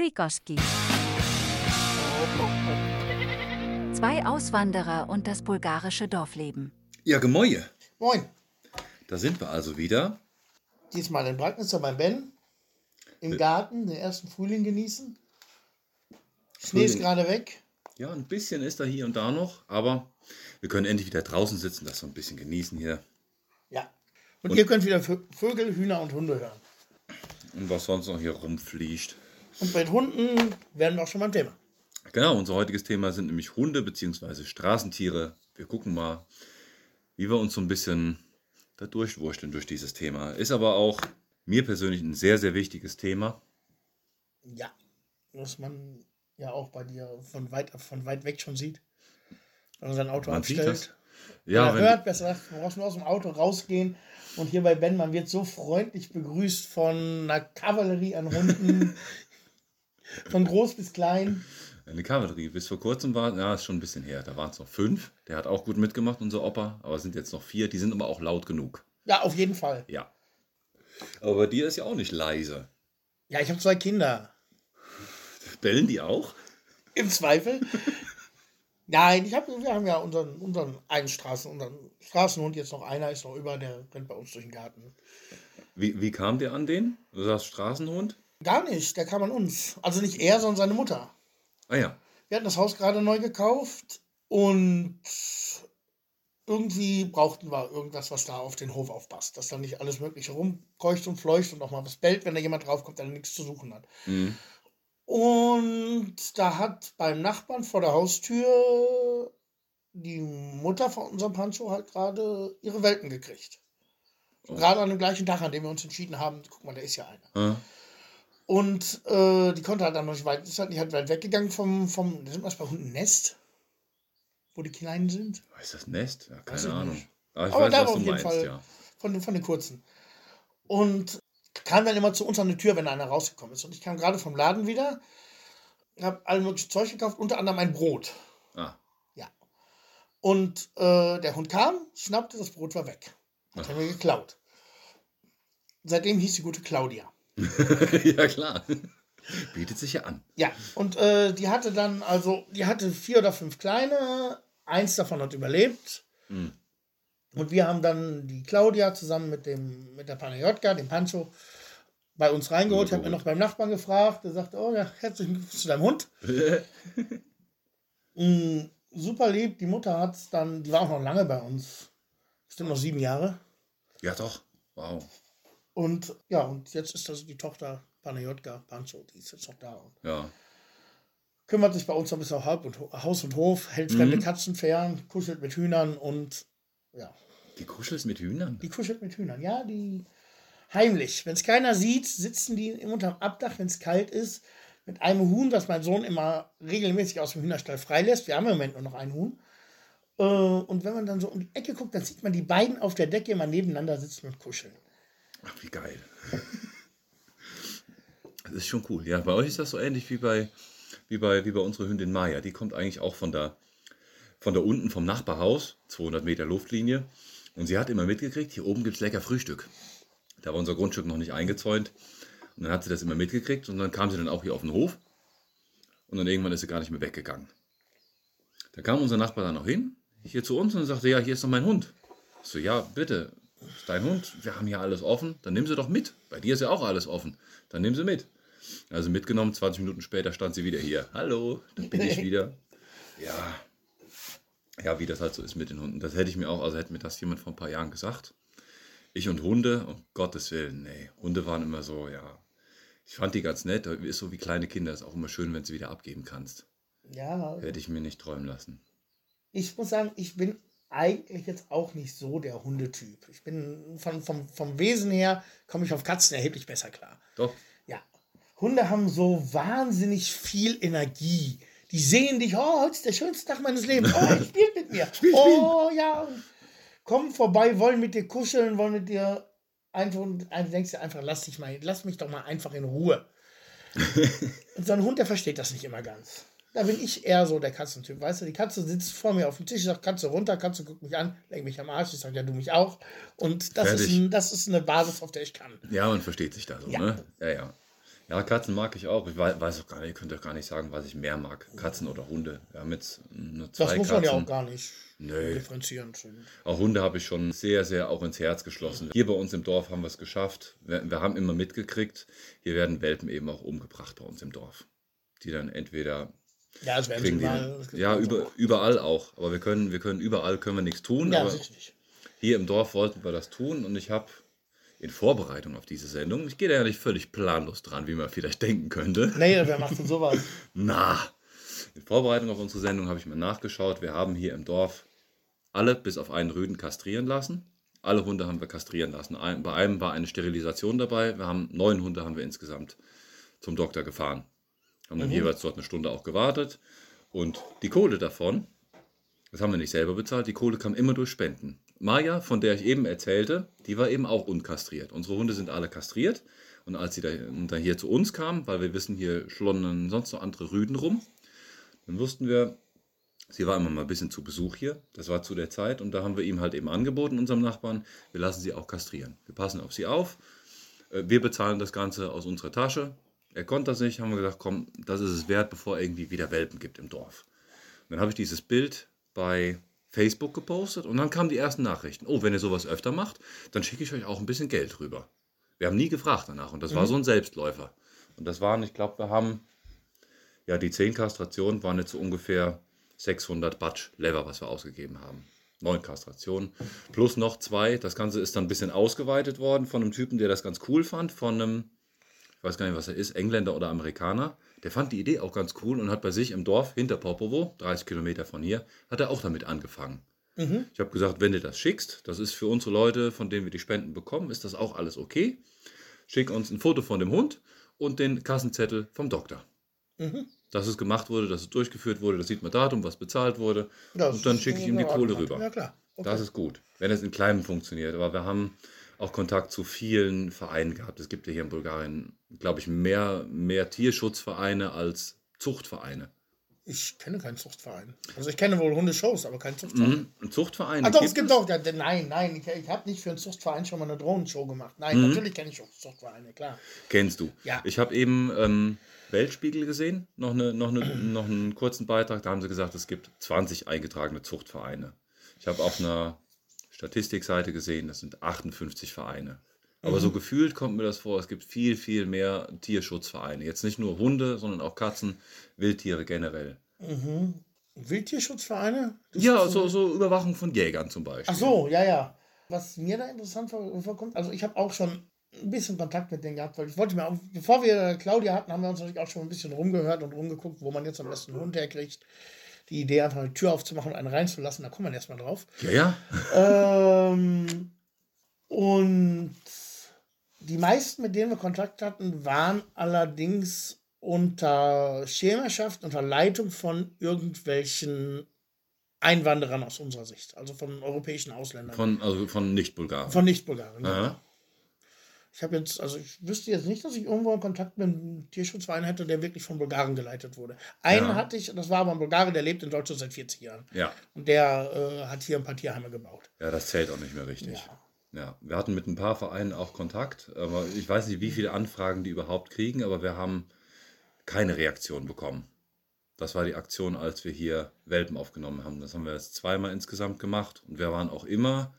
Prikoski. Zwei Auswanderer und das bulgarische Dorfleben. Ja, Gemäue. Moin. Da sind wir also wieder. Diesmal in Bragnitzer beim Ben. Im Garten, den ersten Frühling genießen. Schnee ist gerade weg. Ja, ein bisschen ist da hier und da noch, aber wir können endlich wieder draußen sitzen, das so ein bisschen genießen hier. Ja. Und, ihr könnt wieder Vö- Vögel, Hühner und Hunde hören. Und was sonst noch hier rumfliegt. Und bei den Hunden werden wir auch schon beim Thema. Genau, unser heutiges Thema sind nämlich Hunde bzw. Straßentiere. Wir gucken mal, wie wir uns so ein bisschen da durchwurschteln durch dieses Thema. Ist aber auch mir persönlich ein sehr, sehr wichtiges Thema. Ja. Was man ja auch bei dir von weit, von weit weg schon sieht. Wenn man sein Auto Man sieht abstellt. das. Ja, wenn, hört, besser gesagt, man muss nur aus dem Auto rausgehen. Und hier bei Ben, man wird so freundlich begrüßt von einer Kavallerie an Hunden. von groß bis klein. Eine Kavallerie. Bis vor kurzem war, ja, ist schon ein bisschen her. Da waren es noch fünf. Der hat auch gut mitgemacht, unser Opa. Aber es sind jetzt noch vier. Die sind aber auch laut genug. Ja, auf jeden Fall. Ja. Aber bei dir ist ja auch nicht leise. Ja, ich habe zwei Kinder. Bellen die auch? Im Zweifel. Nein, ich hab, wir haben ja unseren, unseren einen Straßen, unseren Straßenhund, jetzt noch einer ist noch über, der rennt bei uns durch den Garten. Wie, wie kam der an den? Du sagst Straßenhund? Gar nicht, der kam an uns. Also nicht er, sondern seine Mutter. Ah ja. Wir hatten das Haus gerade neu gekauft und irgendwie brauchten wir irgendwas, was da auf den Hof aufpasst. Dass da nicht alles Mögliche rumkreucht und fleucht und auch mal was bellt, wenn da jemand draufkommt, der nichts zu suchen hat. Mhm. Und da hat beim Nachbarn vor der Haustür die Mutter von unserem Pancho halt gerade ihre Welpen gekriegt. Gerade an dem gleichen Tag, an dem wir uns entschieden haben, guck mal, da ist ja einer. Ah, Und äh, die konnte halt dann noch nicht weit, ist halt nicht halt weit weggegangen vom, vom, sind wir bei Hunden Nest, wo die Kleinen sind. ist das Nest? Ja, Weiß keine ich Ahnung. Aber ich Aber weiß, da was auf jeden meinst, Fall ja. von, den- von den kurzen. Und kam dann immer zu uns an die Tür, wenn einer rausgekommen ist. Und ich kam gerade vom Laden wieder, habe all mögliche Zeug gekauft, unter anderem ein Brot. Ah, Ja. Und äh, der Hund kam, schnappte, das Brot war weg. Hat er mir geklaut. Seitdem hieß die gute Claudia. ja, klar. Bietet sich ja an. Ja, und äh, die hatte dann, also, die hatte vier oder fünf kleine, eins davon hat überlebt. Mhm. Und wir haben dann die Claudia zusammen mit, dem, mit der Panayotka, dem Pancho, bei uns reingeholt. Ich habe mir noch beim Nachbarn gefragt, der sagte, oh ja, herzlichen Glückwunsch zu deinem Hund. Mm, super lieb, die Mutter hat dann, die war auch noch lange bei uns. Bestimmt noch sieben Jahre. ja, doch. Wow. Und ja, und jetzt ist das die Tochter Panayotka, Pancho, die ist jetzt noch da. Und Ja. kümmert sich bei uns ein bisschen auf Halb und Ho- Haus und Hof, hält fremde Katzen fern, kuschelt mit Hühnern und ja, Die kuschelst mit Hühnern? die kuschelt mit Hühnern. Ja, die heimlich. Wenn es keiner sieht, sitzen die unterm Abdach, wenn es kalt ist, mit einem Huhn, das mein Sohn immer regelmäßig aus dem Hühnerstall freilässt. Wir haben im Moment nur noch ein Huhn. Äh, Und wenn man dann so um die Ecke guckt, dann sieht man die beiden auf der Decke immer nebeneinander sitzen und kuscheln. Ach, wie geil. Das ist schon cool. Ja, bei euch ist das so ähnlich wie bei, wie bei, wie bei unserer Hündin Maya. Die kommt eigentlich auch von da, von da unten vom Nachbarhaus, 200 Meter Luftlinie. Und sie hat immer mitgekriegt, hier oben gibt es lecker Frühstück. Da war unser Grundstück noch nicht eingezäunt. Und dann hat sie das immer mitgekriegt und dann kam sie dann auch hier auf den Hof. Und dann irgendwann ist sie gar nicht mehr weggegangen. Da kam unser Nachbar dann noch hin, hier zu uns und sagte, ja, hier ist doch mein Hund. Ich so, ja, bitte, ist dein Hund, wir haben hier alles offen, dann nimm sie doch mit. Bei dir ist ja auch alles offen, dann nimm sie mit. Also mitgenommen, 20 Minuten später stand sie wieder hier. Hallo, da bin ich wieder. Ja, ja, wie das halt so ist mit den Hunden. Das hätte ich mir auch, also hätte mir das jemand vor ein paar Jahren gesagt. Ich und Hunde, um Gottes Willen, nee. Hunde waren immer so, ja. Ich fand die ganz nett, ist so wie kleine Kinder, ist auch immer schön, wenn du sie wieder abgeben kannst. Ja, Hätte ich mir nicht träumen lassen. ich muss sagen, ich bin eigentlich jetzt auch nicht so der Hundetyp. Ich bin von, vom, vom Wesen her, komme ich auf Katzen erheblich besser klar. Doch, Ja. Hunde haben so wahnsinnig viel Energie. Die sehen dich, oh, heute ist der schönste Tag meines Lebens. Oh, ich spielt mit mir. oh, ja. Kommen vorbei, wollen mit dir kuscheln, wollen mit dir einfach, und du denkst dir einfach, lass dich mal, lass mich doch mal einfach in Ruhe. und so ein Hund, der versteht das nicht immer ganz. Da bin ich eher so der Katzentyp. Weißt du, die Katze sitzt vor mir auf dem Tisch, ich sage, Katze runter, Katze guckt mich an, lenkt mich am Arsch, ich sage, ja, du mich auch. Und das ist, ein, das ist eine Basis, auf der ich kann. Ja, man versteht sich da so, Ja. ne? Ja, ja. Ja, Katzen mag ich auch. Ich wei- weiß auch gar nicht, ihr könnt doch gar nicht sagen, was ich mehr mag. Katzen oder Hunde. Wir haben jetzt nur zwei Das muss Katzen. man ja auch gar nicht Nö. differenzieren. Auch Hunde habe ich schon sehr, sehr auch ins Herz geschlossen. Hier bei uns im Dorf haben wir es geschafft. Wir, wir haben immer mitgekriegt, hier werden Welpen eben auch umgebracht bei uns im Dorf. Die dann entweder Ja, das werden sie das gibt ja, über, überall auch. Aber wir können, wir können überall können wir nichts tun. Ja, aber richtig. hier im Dorf wollten wir das tun und ich habe in Vorbereitung auf diese Sendung, ich gehe da ja nicht völlig planlos dran, wie man vielleicht denken könnte. Nee, wer macht denn sowas? Na, in Vorbereitung auf unsere Sendung habe ich mal nachgeschaut. Wir haben hier im Dorf alle bis auf einen Rüden kastrieren lassen. Alle Hunde haben wir kastrieren lassen. Ein, bei einem war eine Sterilisation dabei. Wir haben neun Hunde haben wir insgesamt zum Doktor gefahren. Haben dann jeweils dort eine Stunde auch gewartet. Und die Kohle davon, das haben wir nicht selber bezahlt, die Kohle kam immer durch Spenden. Maja, von der ich eben erzählte, die war eben auch unkastriert. Unsere Hunde sind alle kastriert. Und als sie da, da hier zu uns kam, weil wir wissen, hier schlonnen sonst noch andere Rüden rum, dann wussten wir, sie war immer mal ein bisschen zu Besuch hier. Das war zu der Zeit. Und da haben wir ihm halt eben angeboten, unserem Nachbarn, wir lassen sie auch kastrieren. Wir passen auf sie auf. Äh, Wir bezahlen das Ganze aus unserer Tasche. Er konnte das nicht, haben wir gesagt, komm, das ist es wert, bevor es irgendwie wieder Welpen gibt im Dorf. Und dann habe ich dieses Bild bei Facebook gepostet und dann kamen die ersten Nachrichten. Oh, wenn ihr sowas öfter macht, dann schicke ich euch auch ein bisschen Geld rüber. Wir haben nie gefragt danach und das war so ein Selbstläufer. Und das waren, ich glaube, wir haben, ja, die 10 Kastrationen waren jetzt so ungefähr 600 Batsch Lever, was wir ausgegeben haben. Neun Kastrationen. Plus noch zwei. Das Ganze ist dann ein bisschen ausgeweitet worden von einem Typen, der das ganz cool fand, von einem, ich weiß gar nicht, was er ist, Engländer oder Amerikaner. Der fand die Idee auch ganz cool und hat bei sich im Dorf hinter Popovo, 30 Kilometer von hier, hat er auch damit angefangen. Ich habe gesagt, wenn du das schickst, das ist für unsere Leute, von denen wir die Spenden bekommen, ist das auch alles okay. Schick uns ein Foto von dem Hund und den Kassenzettel vom Doktor. Dass es gemacht wurde, dass es durchgeführt wurde, das sieht man Datum, was bezahlt wurde. Das und dann schicke ich ihm die Kohle rüber. Ja, klar. Okay. Das ist gut, wenn es in kleinem funktioniert. Aber wir haben auch Kontakt zu vielen Vereinen gehabt. Es gibt ja hier in Bulgarien, glaube ich, mehr, mehr Tierschutzvereine als Zuchtvereine. Ich kenne keinen Zuchtverein. Also ich kenne wohl Hundeshows, aber keinen Zuchtverein. Mhm. Und Zuchtvereine Ah, doch, es gibt doch. Ja, nein, nein, ich, ich habe nicht für einen Zuchtverein schon mal eine Drohnenshow gemacht. Nein, natürlich kenne ich auch Zuchtvereine, klar. Kennst du. Ja. Ich habe eben ähm, Weltspiegel gesehen, noch, eine, noch, eine, noch einen kurzen Beitrag. Da haben sie gesagt, es gibt 20 eingetragene Zuchtvereine. Ich habe auf einer Statistikseite gesehen, das sind 58 Vereine. Aber so gefühlt kommt mir das vor, es gibt viel, viel mehr Tierschutzvereine. Jetzt nicht nur Hunde, sondern auch Katzen, Wildtiere generell. Wildtierschutzvereine? Das Ja, so, so Überwachung von Jägern zum Beispiel. Ach so, ja, ja. Was mir da interessant vor- vorkommt, also ich habe auch schon ein bisschen Kontakt mit denen gehabt, weil ich wollte mir auch, bevor wir Claudia hatten, haben wir uns natürlich auch schon ein bisschen rumgehört und rumgeguckt, wo man jetzt am besten einen Hund herkriegt. Die Idee, einfach eine Tür aufzumachen und einen reinzulassen, da kommt man erstmal drauf. Ja, ja. Ähm, und die meisten, mit denen wir Kontakt hatten, waren allerdings unter Schirmerschaft, unter Leitung von irgendwelchen Einwanderern aus unserer Sicht, also von europäischen Ausländern. Von, also von Nicht-Bulgaren. Von Nicht-Bulgaren. ja. Ich habe jetzt, also ich wüsste jetzt nicht, dass ich irgendwo einen Kontakt mit einem Tierschutzverein hätte, der wirklich von Bulgaren geleitet wurde. Einen Ja. hatte ich, das war aber ein Bulgare, der lebt in Deutschland seit 40 Jahren. Ja. Und der äh, hat hier ein paar Tierheime gebaut. Ja, das zählt auch nicht mehr richtig. Ja. wir hatten mit ein paar Vereinen auch Kontakt, aber ich weiß nicht, wie viele Anfragen die überhaupt kriegen, aber wir haben keine Reaktion bekommen. Das war die Aktion, als wir hier Welpen aufgenommen haben. Das haben wir jetzt zweimal insgesamt gemacht und wir waren auch immer,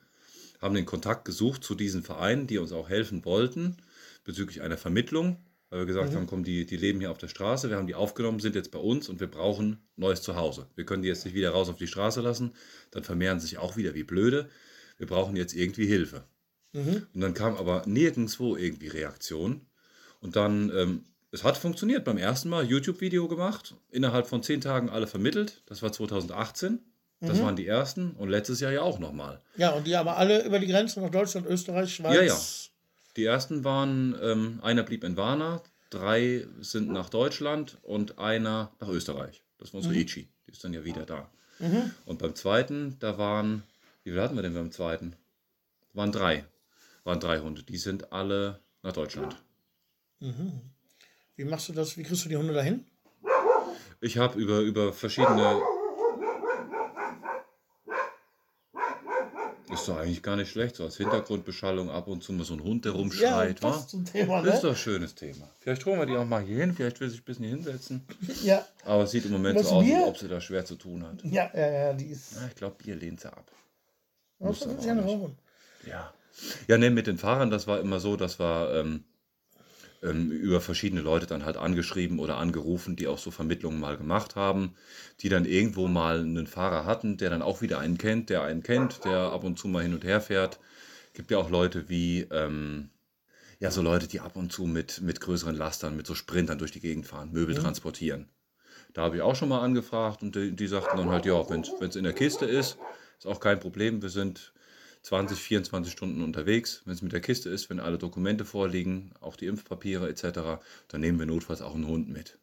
haben den Kontakt gesucht zu diesen Vereinen, die uns auch helfen wollten bezüglich einer Vermittlung, weil wir gesagt haben, komm, die, die leben hier auf der Straße, wir haben die aufgenommen, sind jetzt bei uns und wir brauchen neues Zuhause. Wir können die jetzt nicht wieder raus auf die Straße lassen, dann vermehren sie sich auch wieder wie blöde. Wir brauchen jetzt irgendwie Hilfe. Und dann kam aber nirgendwo irgendwie Reaktion. Und dann, ähm, es hat funktioniert. Beim ersten Mal YouTube-Video gemacht, innerhalb von zehn Tagen alle vermittelt. Das war 2018. Das waren die ersten. Und letztes Jahr ja auch nochmal. Ja, und die aber alle über die Grenzen nach Deutschland, Österreich, Schweiz. Ja, ja. Die ersten waren, ähm, einer blieb in Warna, drei sind nach Deutschland und einer nach Österreich. Das war unsere Ichi. Die ist dann ja wieder da. Und beim zweiten, da waren, wie viel hatten wir denn beim zweiten? Waren drei. Waren drei Hunde. Die sind alle nach Deutschland. Wie machst du das? Wie kriegst du die Hunde dahin? Ich habe über, über verschiedene. Ist doch eigentlich gar nicht schlecht, so als Hintergrundbeschallung ab und zu mal so ein Hund, der Ja, rumschreit, wa? passt zum Thema, Das ist ne? doch ein schönes Thema. Vielleicht holen wir die auch mal hier hin, vielleicht will sie sich ein bisschen hier hinsetzen. Ja, Aber es sieht im Moment Was, so aus, als ob sie da schwer zu tun hat. ja, ja, ja, die ist. Ja, ich glaube, Bier lehnt sie ab. Muss ist ja? Ja. Ja, ne, mit den Fahrern, das war immer so, das war ähm, ähm, über verschiedene Leute dann halt angeschrieben oder angerufen, die auch so Vermittlungen mal gemacht haben, die dann irgendwo mal einen Fahrer hatten, der dann auch wieder einen kennt, der einen kennt, der ab und zu mal hin und her fährt. Gibt ja auch Leute wie, ähm, ja, so Leute, die ab und zu mit, mit größeren Lastern, mit so Sprintern durch die Gegend fahren, Möbel transportieren. Da habe ich auch schon mal angefragt und die, die sagten dann halt, ja, wenn es in der Kiste ist, ist auch kein Problem. Wir sind 20, 24 Stunden unterwegs. Wenn es mit der Kiste ist, wenn alle Dokumente vorliegen, auch die Impfpapiere etc., dann nehmen wir notfalls auch einen Hund mit.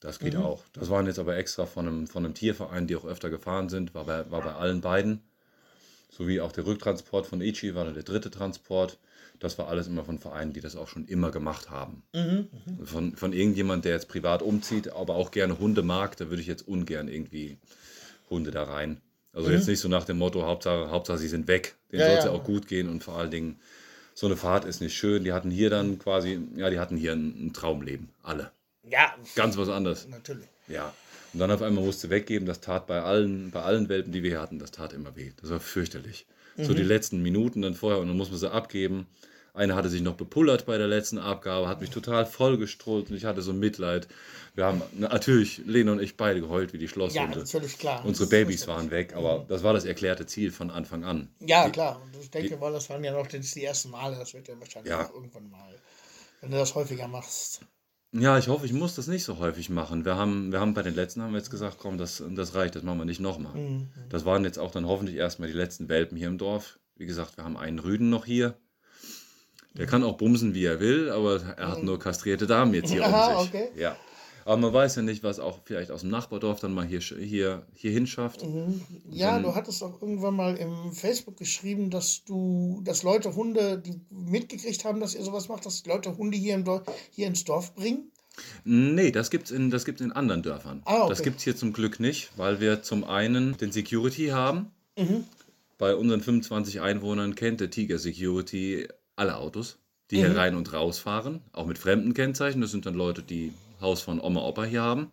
Das geht auch. Das waren jetzt aber extra von einem, von einem Tierverein, die auch öfter gefahren sind, war bei, war bei allen beiden. Sowie auch der Rücktransport von Ichi war dann der dritte Transport. Das war alles immer von Vereinen, die das auch schon immer gemacht haben. Von, von irgendjemand, der jetzt privat umzieht, aber auch gerne Hunde mag, da würde ich jetzt ungern irgendwie Hunde da rein. Also jetzt nicht so nach dem Motto, Hauptsache, Hauptsache sie sind weg. Denen Ja, soll es ja auch gut gehen und vor allen Dingen, so eine Fahrt ist nicht schön. Die hatten hier dann quasi, ja, die hatten hier ein, ein Traumleben. Alle. Ja, Ganz was anderes. natürlich. Ja. Und dann auf einmal musste weggeben, das tat bei allen, bei allen Welpen, die wir hier hatten, das tat immer weh. Das war fürchterlich. So die letzten Minuten dann vorher und dann muss man sie abgeben. Einer hatte sich noch bepullert bei der letzten Abgabe, hat mich total vollgestrollt und ich hatte so Mitleid. Wir haben natürlich, Lena und ich, beide geheult wie die Ja, Schlosshunde. natürlich klar. Unsere Babys waren weg, aber das war das erklärte Ziel von Anfang an. Ja, klar. Und ich denke mal, das waren ja noch jetzt die ersten Male. Das wird ja wahrscheinlich Ja. auch irgendwann mal, wenn du das häufiger machst. Ja, ich hoffe, ich muss das nicht so häufig machen. Wir haben, wir haben bei den letzten haben wir jetzt gesagt, komm, das, das reicht, das machen wir nicht nochmal. Das waren jetzt auch dann hoffentlich erstmal die letzten Welpen hier im Dorf. Wie gesagt, wir haben einen Rüden noch hier. Der kann auch bumsen, wie er will, aber er hat nur kastrierte Damen jetzt hier Aha, um sich. okay. Ja. Aber man weiß ja nicht, was auch vielleicht aus dem Nachbardorf dann mal hier, hier, hier hinschafft. Ja, du hattest auch irgendwann mal im Facebook geschrieben, dass du, dass Leute Hunde, die mitgekriegt haben, dass ihr sowas macht, dass Leute Hunde hier, im Dorf, hier ins Dorf bringen. Nee, das gibt's in, das gibt's in anderen Dörfern. Ah, okay. Das gibt's hier zum Glück nicht, weil wir zum einen den Security haben. Mhm. Bei unseren 25 Einwohnern kennt der Tiger Security alle Autos, die hier rein und raus fahren, auch mit fremden Kennzeichen. Das sind dann Leute, die Haus von Oma, Opa hier haben.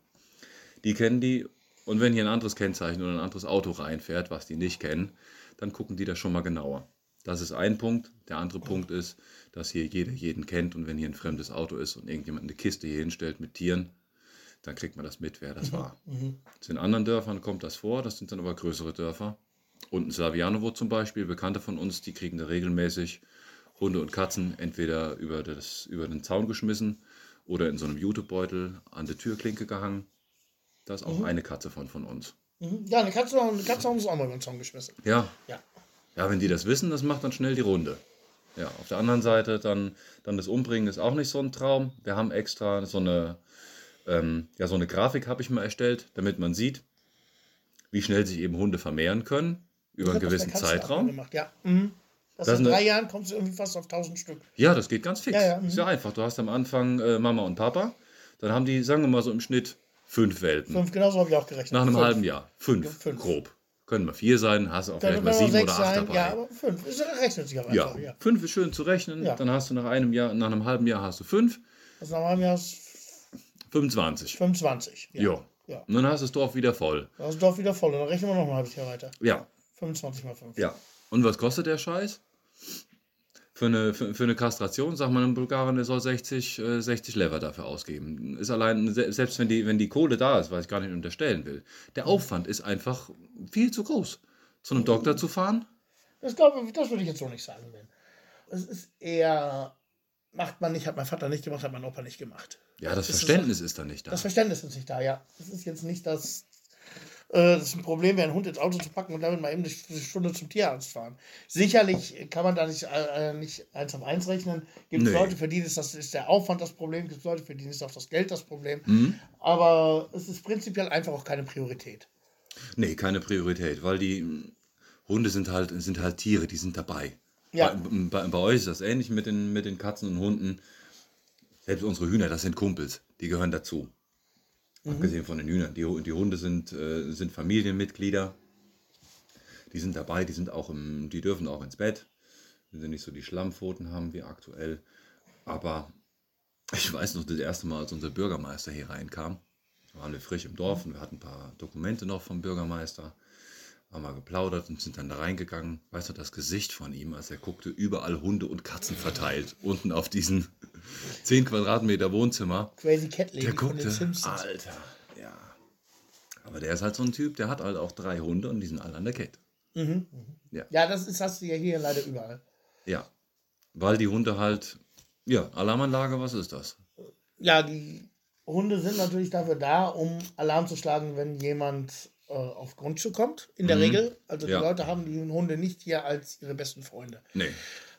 Die kennen die. Und wenn hier ein anderes Kennzeichen oder ein anderes Auto reinfährt, was die nicht kennen, dann gucken die das schon mal genauer. Das ist ein Punkt. Der andere Punkt ist, dass hier jeder jeden kennt und wenn hier ein fremdes Auto ist und irgendjemand eine Kiste hier hinstellt mit Tieren, dann kriegt man das mit, wer das war. In anderen Dörfern kommt das vor, das sind dann aber größere Dörfer. Und in Slavianovo zum Beispiel, Bekannte von uns, die kriegen da regelmäßig Hunde und Katzen entweder über, das, über den Zaun geschmissen oder in so einem Jutebeutel an der Türklinke gehangen. Da ist auch eine Katze von, von uns. Mhm. Ja, eine Katze, eine Katze haben sie auch mal über den Zaun geschmissen. Ja, Ja. Ja, wenn die das wissen, das macht dann schnell die Runde. Ja, auf der anderen Seite dann, dann das Umbringen ist auch nicht so ein Traum. Wir haben extra so eine, ähm, ja, so eine Grafik habe ich mal erstellt, damit man sieht, wie schnell sich eben Hunde vermehren können über einen gewissen Zeitraum. Gemacht. Ja. Mhm. Das, Das in ist drei Jahren kommst du irgendwie fast auf 1000 Stück. Ja, das geht ganz fix. Ja, ja, Ist ja einfach. Du hast am Anfang äh, Mama und Papa, dann haben die, sagen wir mal so im Schnitt, fünf Welpen. Fünf, genauso habe ich auch gerechnet. Nach einem Fünf. halben Jahr. Fünf, fünf. grob. Können mal vier sein, hast du auch Können vielleicht mal sieben oder acht sein. dabei. Ja, aber fünf. Es rechnet sich auch Ja, einfach. Ja. fünf ist schön zu rechnen. Ja. Dann hast du nach einem Jahr, nach einem halben Jahr hast du fünf, Also nach einem Jahr ist 25. 25. Ja. Ja. Ja. Und dann hast du das Dorf wieder voll. Da ist das Dorf wieder voll. Und dann rechnen wir noch ein halbes Jahr weiter. Ja. 25 mal 5. Ja. Und was kostet der Scheiß? Für eine, für, für eine Kastration, sagt man in Bulgarien, der soll 60, äh, 60 Lever dafür ausgeben. Ist allein, se- selbst wenn die, wenn die Kohle da ist, was ich gar nicht unterstellen will, der Aufwand ist einfach viel zu groß. Zu einem Doktor zu fahren? Das, glaube das würde ich jetzt so nicht sagen. Es ist eher, macht man nicht, hat mein Vater nicht gemacht, hat mein Opa nicht gemacht. Ja, das Ist es Verständnis ist da nicht da. Das Verständnis ist nicht da, ja. Es ist jetzt nicht das, äh, das ist ein Problem, wäre ein Hund ins Auto zu packen und damit mal eben eine Stunde zum Tierarzt fahren. Sicherlich kann man da nicht, äh, nicht eins auf eins rechnen. Gibt es. Leute, für die ist, das, ist der Aufwand das Problem, gibt es Leute, für die ist auch das Geld das Problem. Mhm. Aber es ist prinzipiell einfach auch keine Priorität. Nee, keine Priorität, weil die mm, Hunde sind halt, sind halt Tiere, die sind dabei. Ja. Bei, bei, bei euch ist das ähnlich mit den, mit den Katzen und Hunden. Selbst unsere Hühner, das sind Kumpels, die gehören dazu. Abgesehen von den Hühnern. Die, die Hunde sind, äh, sind Familienmitglieder. Die sind dabei, die sind auch im, die dürfen auch ins Bett. Wenn sie nicht so die Schlammpfoten haben wie aktuell. Aber ich weiß noch, das erste Mal, als unser Bürgermeister hier reinkam, waren wir frisch im Dorf und wir hatten ein paar Dokumente noch vom Bürgermeister haben wir geplaudert und sind dann da reingegangen. Weißt du, das Gesicht von ihm, als er guckte, überall Hunde und Katzen verteilt, unten auf diesen 10 Quadratmeter Wohnzimmer. Crazy Cat Lady Der guckte. Alter, ja. Aber der ist halt so ein Typ, der hat halt auch drei Hunde und die sind alle an der Kette. Ja, das ist, hast du ja hier leider überall. Ja, weil die Hunde halt, ja, Alarmanlage, was ist das? Ja, die Hunde sind natürlich dafür da, um Alarm zu schlagen, wenn jemand äh, auf Grundstück kommt. In der Regel. Also die Ja. Leute haben die Hunde nicht hier als ihre besten Freunde. Nee.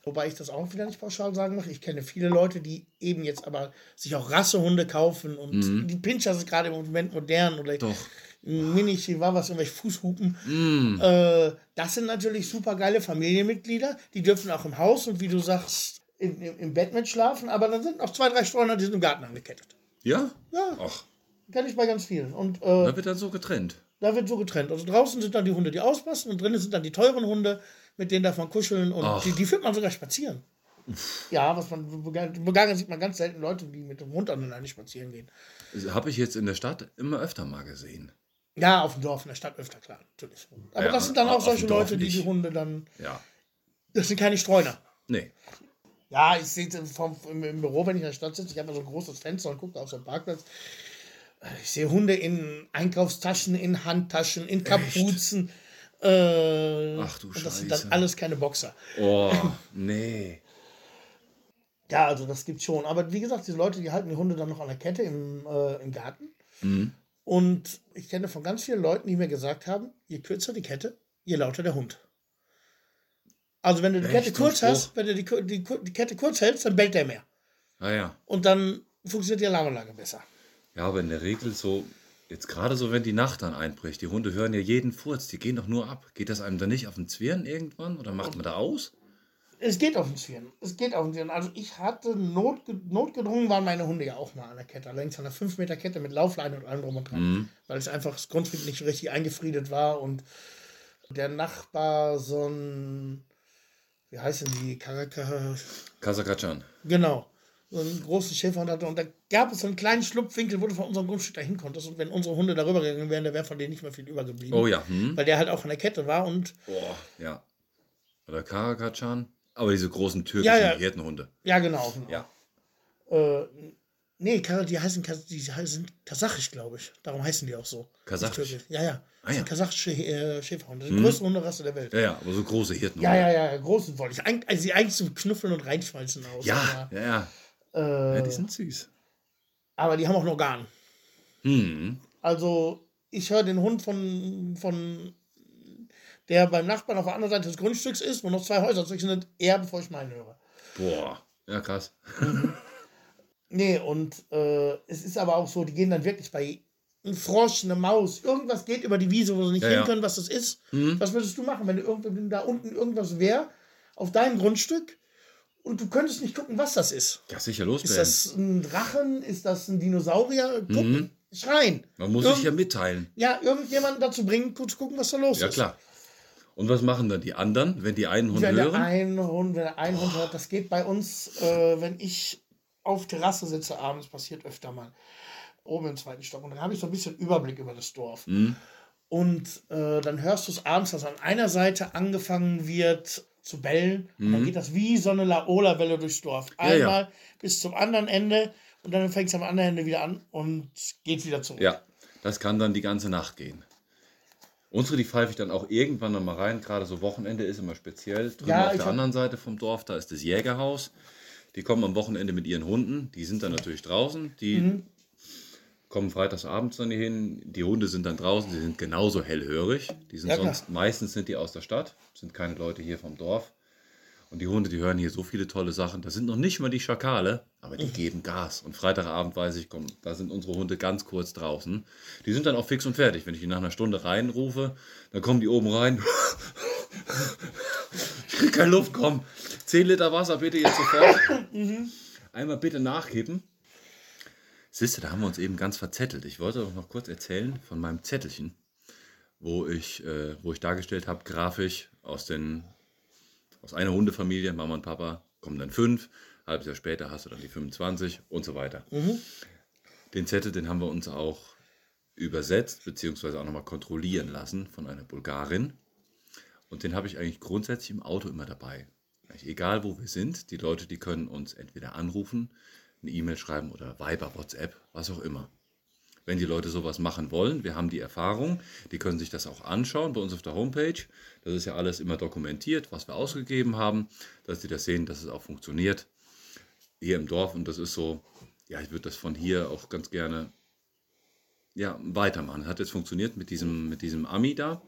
Wobei ich das auch wieder nicht pauschal sagen möchte. Ich kenne viele Leute, die eben jetzt aber sich auch Rassehunde kaufen und die Pinscher sind gerade im Moment modern oder Doch. Mini Chihuahuas, irgendwelche Fußhupen. Mm. Äh, das sind natürlich super geile Familienmitglieder. Die dürfen auch im Haus und wie du sagst, in, im, im Bett mitschlafen. Aber dann sind noch zwei, drei Streuner, die sind im Garten angekettet. Ja? Ja, Ach, kenne ich bei ganz vielen. Und äh, da wird dann so getrennt. Da wird so getrennt. Also draußen sind dann die Hunde, die auspassen und drinnen sind dann die teuren Hunde, mit denen darf man kuscheln und Ach. die, die führt man sogar spazieren. Ja, was man begangen sieht man ganz selten Leute, die mit dem Hund aneinander spazieren gehen. Habe ich jetzt in der Stadt immer öfter mal gesehen. Ja, auf dem Dorf, in der Stadt öfter, klar, natürlich. Aber Ja, das sind dann auch solche Leute, die die. Hunde dann. Ja. Das sind keine Streuner. Nee. Ja, ich sehe es im, im Büro, wenn ich in der Stadt sitze, ich habe so ein großes Fenster und gucke auf so einen Parkplatz. Ich sehe Hunde in Einkaufstaschen, in Handtaschen, in Kapuzen. Äh, Ach du und das sind Scheiße. dann alles keine Boxer. Oh, nee. Ja, also das gibt's schon. Aber wie gesagt, diese Leute, die halten die Hunde dann noch an der Kette im, äh, im Garten. Mhm. Und ich kenne von ganz vielen Leuten, die mir gesagt haben, je kürzer die Kette, je lauter der Hund. Also wenn du die Echt? Kette kurz hast, wenn du die, die, die Kette kurz hältst, dann bellt der mehr. Ah ja. Und dann funktioniert die Alarmanlage besser. Ja, aber in der Regel so, jetzt gerade so, wenn die Nacht dann einbricht, die Hunde hören ja jeden Furz, die gehen doch nur ab. Geht das einem dann nicht auf den Zwirn irgendwann oder macht man da aus? Es geht auf den Zwirn. Es geht auf den Zwirn. Also ich hatte notge notgedrungen, waren meine Hunde ja auch mal an der Kette. Allerdings an einer 5 Meter Kette mit Laufleine und allem drum und dran. Mhm. Weil es einfach das Grundstück nicht richtig eingefriedet war und der Nachbar so ein, wie heißen die, Kasakachan. genau, so einen großen Schäferhund hatte. Und da gab es so einen kleinen Schlupfwinkel, wo du von unserem Grundstück dahin konntest. Und wenn unsere Hunde darüber gegangen wären, da wäre von denen nicht mehr viel übergeblieben. Oh ja. Hm? Weil der halt auch an der Kette war und Boah, ja. Oder Karakachan. Aber diese großen türkischen Ja, ja. Hirtenhunde. ja, genau. genau. Ja. Äh, nee, die heißen, die heißen kasachisch, glaube ich. Darum heißen die auch so. Kasachisch? Ja, ja. Ah, ja. kasachische äh, Schäferhunde. Die größte Hunderasse der Welt. Ja, ja, aber so große Hirtenhunde. Ja, ja, ja, großen wollte ich. Also sie eigentlich zum Knuffeln und Reinschmeißen aus. Ja, ja, ja. Aber, ja äh, die sind süß. aber die haben auch noch Organ. Hm. Also ich höre den Hund von, von der beim Nachbarn auf der anderen Seite des Grundstücks ist, wo noch zwei Häuser zwischen sind, eher bevor ich meinen höre. Boah. Ja, krass. Nee, und äh, es ist aber auch so, die gehen dann wirklich bei ein Frosch, eine Maus, irgendwas geht über die Wiese, wo sie nicht Ja, hin können, was das ist. Was würdest du machen, wenn, du da unten irgendwas wäre auf deinem Grundstück und du könntest nicht gucken, was das ist? Ja, sicher Ist loswerden. das ein Drachen? Ist das ein Dinosaurier? Gucken, schreien. Man muss Irgend- sich ja mitteilen. ja, irgendjemanden dazu bringen, kurz zu gucken, was da los Ja, ist. klar. Und was machen dann die anderen, wenn die einen Hund Wenn der hören? ein Hund, wenn der ein Hund hört, das geht bei uns, äh, wenn ich auf Terrasse sitze abends, passiert öfter mal. Oben im zweiten Stock. Und dann habe ich so ein bisschen Überblick über das Dorf. Mhm. Und äh, dann hörst du es abends, dass an einer Seite angefangen wird zu bellen. Und dann geht das wie so eine Laola-Welle durchs Dorf. Mhm. Ja, ja. Einmal bis zum anderen Ende. Und dann fängt es am anderen Ende wieder an und geht wieder zurück. Ja, das kann dann die ganze Nacht gehen. Unsere, die pfeife ich dann auch irgendwann noch mal rein. Gerade so Wochenende ist immer speziell. Drüben Ja, auf der hab- anderen Seite vom Dorf, da ist das Jägerhaus. Die kommen am Wochenende mit ihren Hunden. Die sind dann natürlich draußen. Die Mhm. Kommen freitags abends dann hier hin. Die Hunde sind dann draußen. Sie sind genauso hellhörig. Die sind Ja, sonst, meistens sind die aus der Stadt. Sind keine Leute hier vom Dorf. Und die Hunde, die hören hier so viele tolle Sachen. Das sind noch nicht mal die Schakale, aber Mhm. die geben Gas. Und Freitagabend weiß ich, komm, da sind unsere Hunde ganz kurz draußen. Die sind dann auch fix und fertig. Wenn ich die nach einer Stunde reinrufe, dann kommen die oben rein. ich krieg keine Luft, komm. 10 Liter Wasser bitte jetzt sofort. Einmal bitte nachkippen. Siehst du, da haben wir uns eben ganz verzettelt. Ich wollte doch noch kurz erzählen von meinem Zettelchen. wo ich, äh, wo ich dargestellt habe, grafisch aus, den, aus einer Hundefamilie, Mama und Papa, kommen dann fünf, halbes Jahr später hast du dann die 25 und so weiter. Den Zettel, den haben wir uns auch übersetzt, beziehungsweise auch nochmal kontrollieren lassen von einer Bulgarin. Und den habe ich eigentlich grundsätzlich im Auto immer dabei. Eigentlich Egal wo wir sind, die Leute, die können uns entweder anrufen, eine E-Mail schreiben oder Viber, WhatsApp, was auch immer. Wenn die Leute sowas machen wollen, wir haben die Erfahrung, die können sich das auch anschauen bei uns auf der Homepage. Das ist ja alles immer dokumentiert, was wir ausgegeben haben, dass sie das sehen, dass es auch funktioniert hier im Dorf. Und das ist so, ja, ich würde das von hier auch ganz gerne ja, weitermachen. Hat jetzt funktioniert mit diesem, mit diesem Ami da.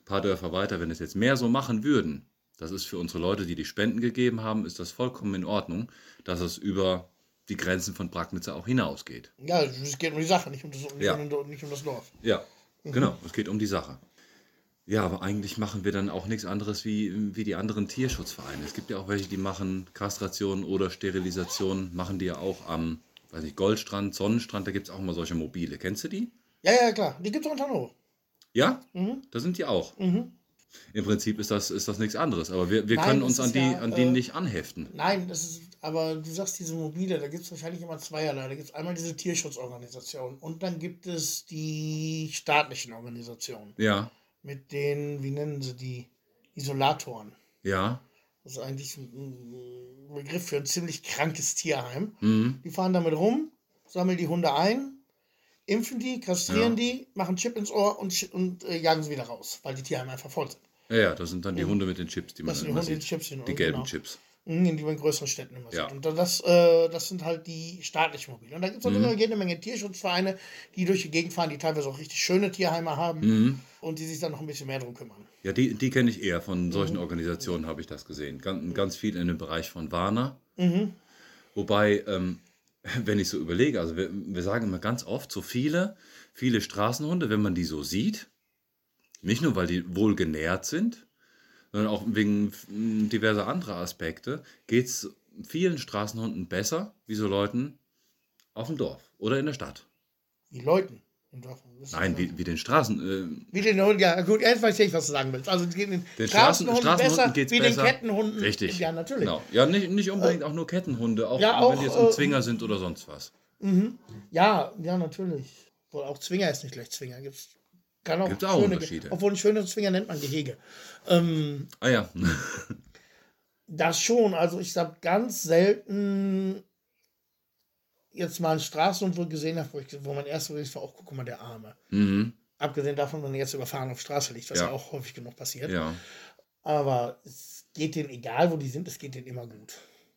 Ein paar Dörfer weiter, wenn es jetzt mehr so machen würden, das ist für unsere Leute, die die Spenden gegeben haben, ist das vollkommen in Ordnung, dass es über die Grenzen von Bragnitzer auch hinausgeht. Ja, es geht um die Sache, nicht um das, nicht Ja. um, nicht um das Dorf. Ja, genau, es geht um die Sache. Ja, aber eigentlich machen wir dann auch nichts anderes wie, wie die anderen Tierschutzvereine. Es gibt ja auch welche, die machen Kastration oder Sterilisation, machen die ja auch am, weiß nicht, Goldstrand, Sonnenstrand, da gibt es auch mal solche Mobile. Kennst du die? Ja, ja, klar. Die gibt es auch in Hannover. Ja, Mhm. da sind die auch. Mhm. Im Prinzip ist das, ist das nichts anderes, aber wir, wir Nein, können uns an die, ja, an äh, nicht anheften. Nein, das ist, aber du sagst diese mobile, da gibt es wahrscheinlich immer zweierlei. Da gibt es einmal diese Tierschutzorganisationen und dann gibt es die staatlichen Organisationen Ja, mit den, wie nennen sie die, Isolatoren. ja, Das ist eigentlich ein Begriff für ein ziemlich krankes Tierheim. mhm. Die fahren damit rum, sammeln die Hunde ein, impfen die, kastrieren Ja. die, machen Chip ins Ohr und, und äh, jagen sie wieder raus, weil die Tierheime einfach voll sind. ja, ja, das sind dann die Hunde mit den Chips, die man Das sind die Hunde sieht. Chips, genau, die gelben genau. Chips. Mhm, die man in größeren Städten immer Ja. sieht. Und das, äh, das sind halt die staatlichen Mobile. Und da gibt es auch Mhm. immer jede Menge Tierschutzvereine, die durch die Gegend fahren, die teilweise auch richtig schöne Tierheime haben Mhm. und die sich dann noch ein bisschen mehr drum kümmern. Ja, die, die kenne ich eher. Von Mhm. solchen Organisationen habe ich das gesehen. Ganz, ganz viel in dem Bereich von Warner. Mhm. Wobei, ähm, wenn ich so überlege, also wir, wir sagen immer ganz oft, so viele, viele Straßenhunde, wenn man die so sieht, nicht nur, weil die wohl genährt sind, sondern auch wegen mm, diverser anderer Aspekte, geht es vielen Straßenhunden besser, wie so Leuten auf dem Dorf oder in der Stadt. Wie Leuten im Dorf. Nein, wie, wie den Straßen. Wie den Hunden, ja gut, jetzt weiß ich, was du sagen willst. Also es geht den, Den Straßen- Straßenhunden Straßenhunden besser, geht's wie besser. den Kettenhunden. Äh, richtig. Ja, natürlich. Genau. Ja, nicht, nicht unbedingt auch nur Kettenhunde, auch, Ja, wenn auch, die jetzt im äh, Zwinger sind oder sonst was. Ja, ja, natürlich. Wohl auch Zwinger ist nicht gleich Zwinger. Gibt's, kann auch Gibt's auch schöne, Unterschiede. Obwohl ein schöner Zwinger nennt man Gehege. Ähm, Ah ja. das schon. Also ich habe ganz selten jetzt mal einen Straßenhund wohl gesehen habe, wo, ich, wo mein erster Bericht war, auch guck mal, der Arme. mhm. Abgesehen davon, wenn er jetzt überfahren auf Straße liegt, was ja, Ja. auch häufig genug passiert. Ja. Aber es geht denen, egal wo die sind, es geht denen immer gut.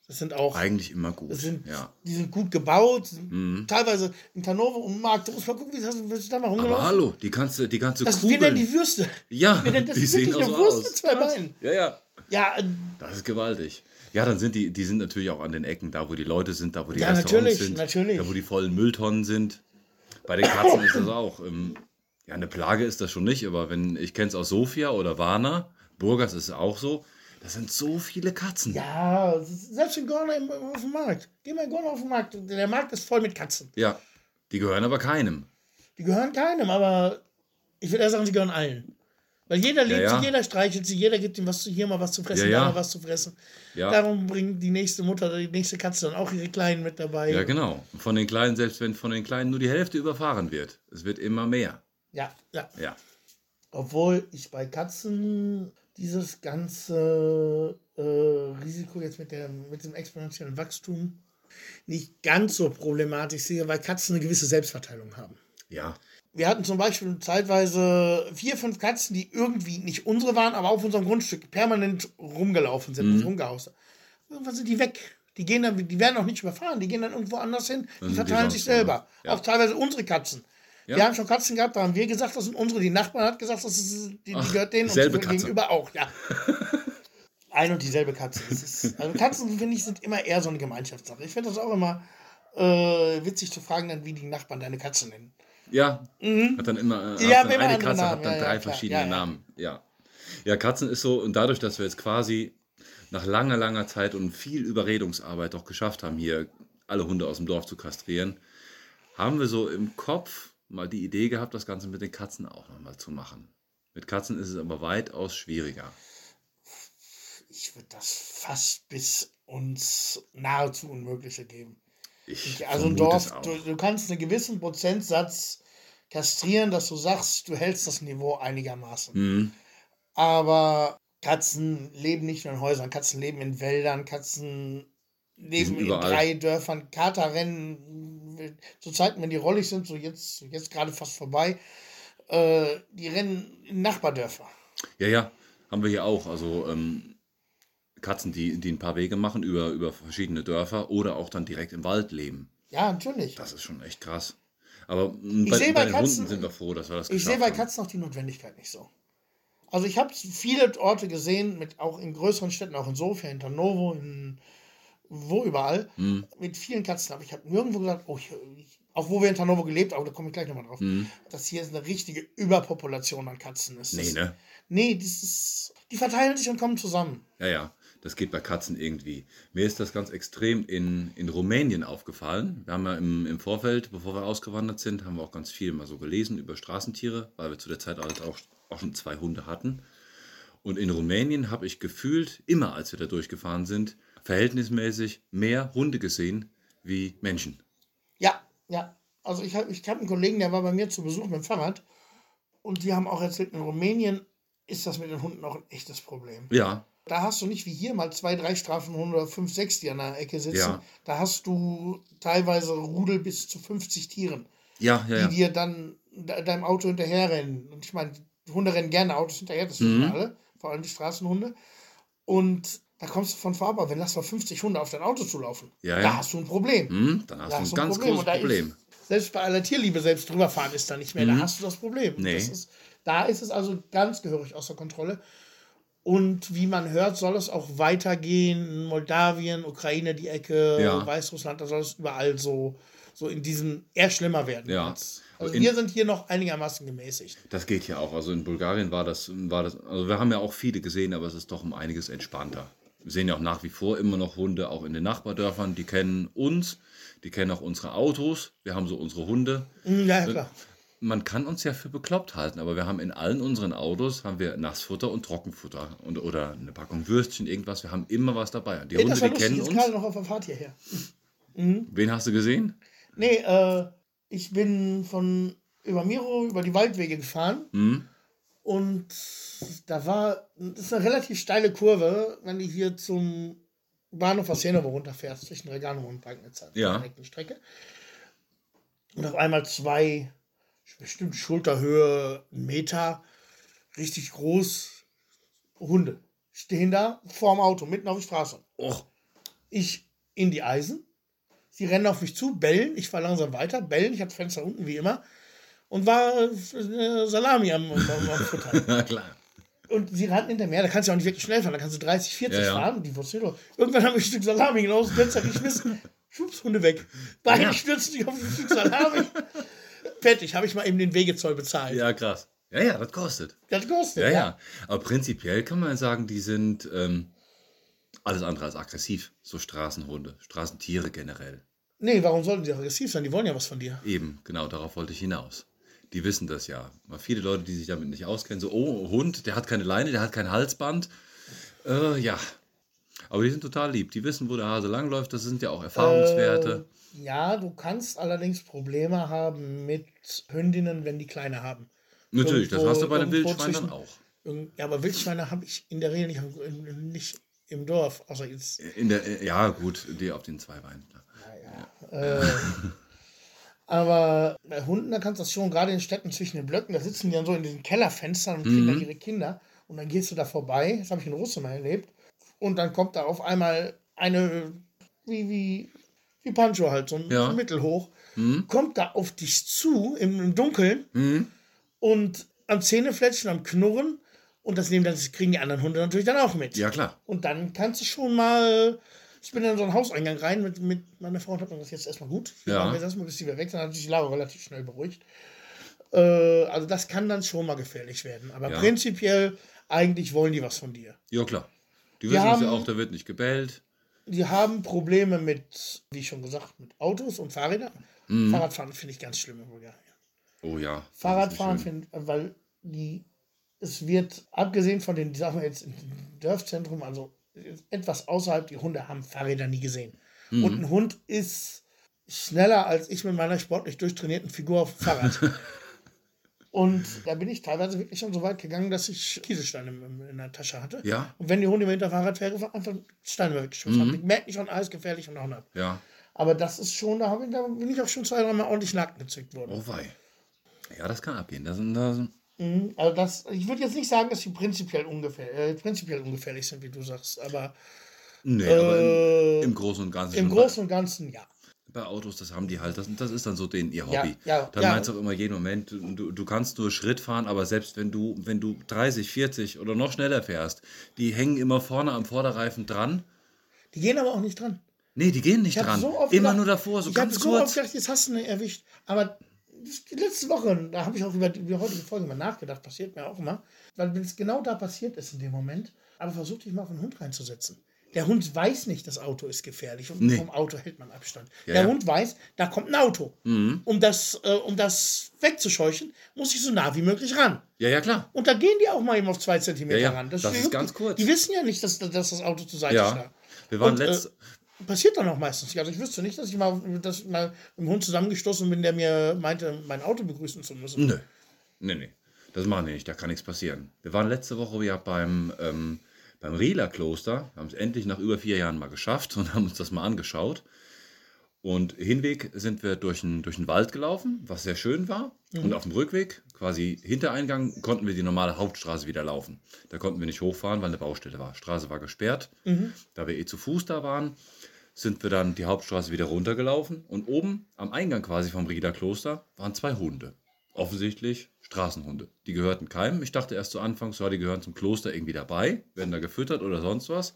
Das sind auch, Eigentlich immer gut. sind, ja. die sind gut gebaut. Mhm. Teilweise in Hannover und Markt, du musst mal gucken, wie das, willst du da mal rumgelaufen? Aber hallo, die kannst du, die du das wir kugeln. nennen die Würste. ja, Wir nennen das die ist sehen auch so Wurst aus. mit zwei Beinen. Ja, ja. Ja, äh, Das ist gewaltig. Ja, dann sind die, die sind natürlich auch an den Ecken, da wo die Leute sind, da wo die Ja, Restaurants natürlich, sind, natürlich. da wo die vollen Mülltonnen sind. Bei den Katzen ist das auch. Ähm, ja, eine Plage ist das schon nicht, aber wenn, ich kenne es aus Sofia oder Warna, Burgas ist es auch so, das sind so viele Katzen. ja, selbst in Gorna im- auf dem Markt. Geh mal in Gorna auf den Markt. Der Markt ist voll mit Katzen. Ja, die gehören aber keinem. Die gehören keinem, aber ich würde eher sagen, sie gehören allen. Weil jeder liebt ja. sie, jeder streichelt sie, jeder gibt ihm was zu hier mal was zu fressen, Ja, da ja. mal was zu fressen. Ja. Darum bringt die nächste Mutter, die nächste Katze dann auch ihre Kleinen mit dabei. Ja, genau. Von den Kleinen, selbst wenn von den Kleinen nur die Hälfte überfahren wird, es wird immer mehr. ja, ja. Ja. Obwohl ich bei Katzen dieses ganze äh, Risiko jetzt mit, der, mit dem exponentiellen Wachstum nicht ganz so problematisch sehe, weil Katzen eine gewisse Selbstverteilung haben. Ja. Wir hatten zum Beispiel zeitweise vier, fünf Katzen, die irgendwie nicht unsere waren, aber auf unserem Grundstück permanent rumgelaufen sind und rumgehaust. Irgendwann sind die weg. Die gehen dann, die werden auch nicht überfahren, die gehen dann irgendwo anders hin, die verteilen sich selber. ja. Auch teilweise unsere Katzen. Ja. Wir haben schon Katzen gehabt, da haben wir gesagt, das sind unsere. Die Nachbarn hat gesagt, das ist, die, die gehört denen und Katze. gegenüber auch, ja. Ein und dieselbe Katze. Ist, also Katzen, finde ich, sind immer eher so eine Gemeinschaftssache. Ich finde das auch immer äh, witzig zu fragen, dann, wie die Nachbarn deine Katze nennen. Ja, hat dann immer, äh, Mhm. Ja, dann immer eine Katze Namen, hat dann ja, drei verschiedene. Namen. Ja. ja, Katzen ist so, und dadurch, dass wir jetzt quasi nach langer, langer Zeit und viel Überredungsarbeit doch geschafft haben, hier alle Hunde aus dem Dorf zu kastrieren, haben wir so im Kopf, mal die Idee gehabt, das Ganze mit den Katzen auch nochmal zu machen. Mit Katzen ist es aber weitaus schwieriger. Ich würde das fast bis uns nahezu Unmögliche geben. Ich Also ein Dorf, du, du kannst einen gewissen Prozentsatz kastrieren, dass du sagst, du hältst das Niveau einigermaßen. Mhm. Aber Katzen leben nicht nur in Häusern, Katzen leben in Wäldern, Katzen leben in drei Dörfern, Katerrennen, zu Zeiten, wenn die rollig sind, so jetzt, jetzt gerade fast vorbei, äh, die rennen in Nachbardörfer. Ja, ja, haben wir hier auch. Also ähm, Katzen, die, die ein paar Wege machen über, über verschiedene Dörfer oder auch dann direkt im Wald leben. Ja, natürlich. Das ist schon echt krass. Aber mm, Ich bei, sehe bei bei den Katzen- Hunden sind wir froh, dass wir das Ich sehe bei. Katzen auch die Notwendigkeit nicht so. Also ich habe viele Orte gesehen, mit auch in größeren Städten, auch in Sofia, in Tarnovo, in wo überall, Mhm. mit vielen Katzen. Aber ich habe nirgendwo gesagt, oh, ich, ich, auch wo wir in Tarnovo gelebt haben, da komme ich gleich nochmal drauf, Mhm. dass hier eine richtige Überpopulation an Katzen ist. Nee, ne? Nee, das ist, die verteilen sich und kommen zusammen. Ja, ja, das geht bei Katzen irgendwie. Mir ist das ganz extrem in, in Rumänien aufgefallen. Wir haben ja im, im Vorfeld, bevor wir ausgewandert sind, haben wir auch ganz viel mal so gelesen über Straßentiere, weil wir zu der Zeit halt auch, auch schon zwei Hunde hatten. Und in Rumänien habe ich gefühlt, immer als wir da durchgefahren sind, verhältnismäßig mehr Hunde gesehen wie Menschen. Ja, ja. Also ich habe ich hab einen Kollegen, der war bei mir zu Besuch mit dem Fahrrad und die haben auch erzählt, in Rumänien ist das mit den Hunden auch ein echtes Problem. Ja, Da hast du nicht wie hier mal zwei, drei Strafenhunde oder fünf, sechs, die an der Ecke sitzen. Ja. Da hast du teilweise Rudel bis zu 50 Tieren, ja, ja, die dir dann de deinem Auto hinterherrennen. Und ich meine, die Hunde rennen gerne Autos hinterher, das Mhm. wissen wir alle, vor allem die Straßenhunde. Und da kommst du von aber wenn lass mal 50 Hunde auf dein Auto zulaufen, Ja, da ja. hast du ein Problem. Hm, dann hast Da du hast ein ganz Und großes da Problem. Ist, selbst bei aller Tierliebe, selbst drüber fahren ist da nicht mehr. Da Mhm. hast du das Problem. Nee. Das ist, da ist es also ganz gehörig außer Kontrolle. Und wie man hört, soll es auch weitergehen Moldawien, Ukraine, die Ecke, Ja. Weißrussland, da soll es überall so, so in diesem eher schlimmer werden. Ja. als- Also In- wir sind hier noch einigermaßen gemäßigt. Das geht ja auch. Also in Bulgarien war das, war das, also wir haben ja auch viele gesehen, aber es ist doch um einiges entspannter. Wir sehen ja auch nach wie vor immer noch Hunde, auch in den Nachbardörfern. Die kennen uns, die kennen auch unsere Autos. Wir haben so unsere Hunde. Mm, Ja, ja, klar. Man kann uns ja für bekloppt halten, aber wir haben in allen unseren Autos haben wir Nassfutter und Trockenfutter und, oder eine Packung Würstchen, irgendwas. Wir haben immer was dabei. Die Ey, Hunde, die kennen uns. gerade noch auf der Fahrt hierher. Wen hast du gesehen? Nee, äh, ich bin von über Miro über die Waldwege gefahren. Hm? Und da war, das ist eine relativ steile Kurve, wenn du hier zum Bahnhof Asenovo runterfährst, zwischen Regano und Bagnitz. Also Ja. direkt eine Strecke. Und auf einmal zwei, bestimmt Schulterhöhe, einen Meter, richtig groß, Hunde. Stehen da vorm Auto, mitten auf der Straße. Och, Ich in die Eisen. Sie rennen auf mich zu, bellen. Ich fahre langsam weiter, bellen. Ich hatte Fenster unten wie immer. Und war äh, Salami am, am, am Futtern. na klar. Und sie rannten hinter mir. Da kannst du auch nicht wirklich schnell fahren. Da kannst du 30, 40 Ja, ja. fahren. Die wussten doch. Irgendwann haben wir ein Stück Salami genau aus dem Fenster geschmissen. Schubs, Hunde weg. Beide Ja. stürzen sich auf ein Stück Salami. Fertig, habe ich mal eben den Wegezoll bezahlt. Ja, krass. Ja, ja, das kostet. Das kostet. Ja, ja. Aber prinzipiell kann man sagen, die sind ähm, alles andere als aggressiv. So Straßenhunde, Straßentiere generell. Nee, warum sollten sie aggressiv sein? Die wollen ja was von dir. Eben, genau, darauf wollte ich hinaus. Die wissen das ja. Mal viele Leute, die sich damit nicht auskennen, so, oh, Hund, der hat keine Leine, der hat kein Halsband. Äh, ja. Aber die sind total lieb. Die wissen, wo der Hase langläuft. Das sind ja auch Erfahrungswerte. Äh, ja, du kannst allerdings Probleme haben mit Hündinnen, wenn die Kleine haben. Natürlich, das irgendwo- hast du bei den Wildschweinen dann auch. Ja, aber Wildschweine habe ich in der Regel nicht, im- nicht im Dorf. Außer jetzt. In der, ja, gut, die auf den zwei Beinen. Äh, aber bei Hunden, da kannst du das schon, gerade in Städten zwischen den Blöcken, da sitzen die dann so in diesen Kellerfenstern und kriegen Mhm. da ihre Kinder. Und dann gehst du da vorbei, das habe ich in Russland mal erlebt. Und dann kommt da auf einmal eine, wie, wie, wie Pancho halt, so ein Ja. mittelhoch, kommt da auf dich zu im, im Dunkeln Mhm. und am Zähnefletschen, am Knurren. Und das nehmen dann, das kriegen die anderen Hunde natürlich dann auch mit. Ja, klar. Und dann kannst du schon mal. Ich bin in so einen Hauseingang rein mit, mit meiner Frau und hab mir das jetzt erstmal gut. Ja. jetzt erstmal, bis die wieder weg sind, hat sich die Laura relativ schnell beruhigt. Äh, also das kann dann schon mal gefährlich werden. Aber Ja. prinzipiell, eigentlich wollen die was von dir. Ja, klar. Die wissen es ja auch, da wird nicht gebellt. Die haben Probleme mit, wie schon gesagt, mit Autos und Fahrrädern. Mhm. Fahrradfahren finde ich ganz schlimm in Bulgarien. Oh ja. Fahrradfahren, das ist nicht find, weil die, es wird, abgesehen von den, sagen wir jetzt, im Dörfzentrum, also etwas außerhalb, die Hunde haben Fahrräder nie gesehen. Mhm. Und ein Hund ist schneller als ich mit meiner sportlich durchtrainierten Figur auf dem Fahrrad. Und da bin ich teilweise wirklich schon so weit gegangen, dass ich Kieselsteine in, der Tasche hatte. Ja. Und wenn die Hunde mir hinter Fahrrad fähren, einfach Steine weggeschossen Mhm. haben. Ich merke schon, alles gefährlich und auch schön. Ja. Aber das ist schon, da, ich, da bin ich auch schon zwei, dreimal ordentlich nackt gezückt worden. Oh wei. Ja, das kann abgehen. Das sind, das sind, Also das, ich würde jetzt nicht sagen, dass die prinzipiell, ungefähr, äh, prinzipiell ungefährlich sind, wie du sagst, aber nee, aber äh, im, im Großen und Ganzen. im. Großen und Ganzen ja. Bei Autos, das haben die halt, das, das ist dann so denen ihr Ja, Hobby. ja, dann ja. meinst du auch immer jeden Moment, du, du kannst nur Schritt fahren, aber selbst wenn du, wenn du 30, 40 oder noch schneller fährst, die hängen immer vorne am Vorderreifen dran. Die gehen aber auch nicht dran. Nee, die gehen nicht dran. so oft immer gedacht- nur davor, so ich ganz so oft kurz. gedacht, jetzt hast du eine erwischt. Aber die letzte Woche, da habe ich auch über die, über die heutige Folge mal nachgedacht, passiert mir auch immer. Weil wenn es genau da passiert ist in dem Moment, aber versuch dich mal auf den Hund reinzusetzen. Der Hund weiß nicht, das Auto ist gefährlich und Nee. vom Auto hält man Abstand. Ja, der ja. Hund weiß, da kommt ein Auto. Mhm. Um, das, äh, um das wegzuscheuchen, muss ich so nah wie möglich ran. Ja, ja, klar. Und da gehen die auch mal eben auf zwei Zentimeter Ja, ran. das ist wirklich- ganz kurz. Die wissen ja nicht, dass, dass das Auto zur Seite Ja. schlägt. Wir waren Und, äh, letzt, Passiert dann auch meistens nicht. Also ich wüsste nicht, dass ich mal, dass ich mal mit dem Hund zusammengestoßen bin, der mir meinte, mein Auto begrüßen zu müssen. Nö. Nee, nee. Das machen die nicht, da kann nichts passieren. Wir waren letzte Woche ja beim, ähm, beim Rieler Kloster, haben es endlich nach über vier Jahren mal geschafft und haben uns das mal angeschaut. Und Hinweg sind wir durch den, durch den Wald gelaufen, was sehr schön war. Und auf dem Rückweg, quasi Hintereingang, konnten wir die normale Hauptstraße wieder laufen. Da konnten wir nicht hochfahren, weil eine Baustelle war. Straße war gesperrt. Da wir eh zu Fuß da waren, sind wir dann die Hauptstraße wieder runtergelaufen. Und oben am Eingang quasi vom Rieder Kloster waren zwei Hunde. Offensichtlich Straßenhunde. Die gehörten keinem. Ich dachte erst zu Anfang, so, die gehören zum Kloster irgendwie dabei, werden da gefüttert oder sonst was.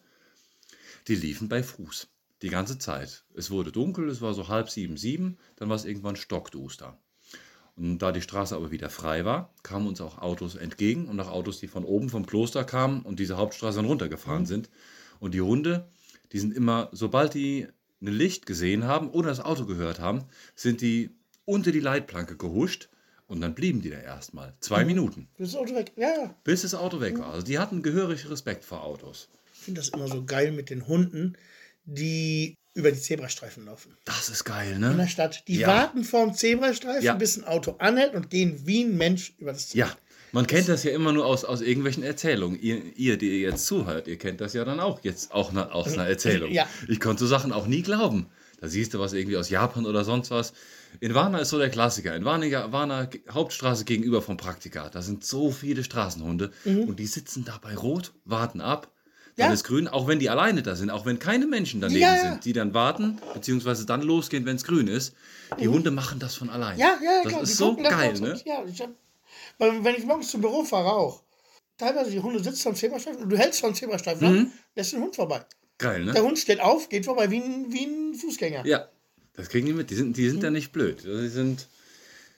Die liefen bei Fuß. Die ganze Zeit. Es wurde dunkel, es war so halb sieben, sieben, dann war es irgendwann stockduster. Und da die Straße aber wieder frei war, kamen uns auch Autos entgegen und auch Autos, die von oben vom Kloster kamen und diese Hauptstraße dann runtergefahren sind. Und die Hunde, die sind immer, sobald die ein Licht gesehen haben oder das Auto gehört haben, sind die unter die Leitplanke gehuscht und dann blieben die da erstmal. Zwei Minuten, Das Auto weg. Ja, ja. bis das Auto weg war. Also die hatten gehörig Respekt vor Autos. Ich finde das immer so geil mit den Hunden, die über die Zebrastreifen laufen. Das ist geil, In der ne? Stadt. Die Ja. warten vorm Zebrastreifen, Ja. bis ein Auto anhält und gehen wie ein Mensch über das Ja, man kennt das ja immer nur aus, aus irgendwelchen Erzählungen. Ihr, ihr, die ihr jetzt zuhört, ihr kennt das ja dann auch jetzt auch na, aus einer Erzählung. Ja. Ich konnte so Sachen auch nie glauben. Da siehst du was irgendwie aus Japan oder sonst was. In Warna ist so der Klassiker. In Warna, Warna Hauptstraße gegenüber vom Praktika. Da sind so viele Straßenhunde und die sitzen da bei Rot, warten ab. Dann Mhm. Ja. ist grün, auch wenn die alleine da sind, auch wenn keine Menschen daneben Ja, ja. sind, die dann warten, beziehungsweise dann losgehen, wenn es grün ist. Die Hunde machen das von allein. Mhm. Ja, ja, das klar. ist die so geil, ne? Ja, ich hab, weil, wenn ich morgens zum Büro fahre auch. Teilweise die Hunde sitzen am Zebrastreifen und du hältst vom Zebrastreifen Mhm. an, lässt den Hund vorbei. Geil, ne? Der Hund steht auf, geht vorbei wie ein, wie ein Fußgänger. Ja, das kriegen die mit. Die sind, die sind ja Mhm. nicht blöd. Die, sind,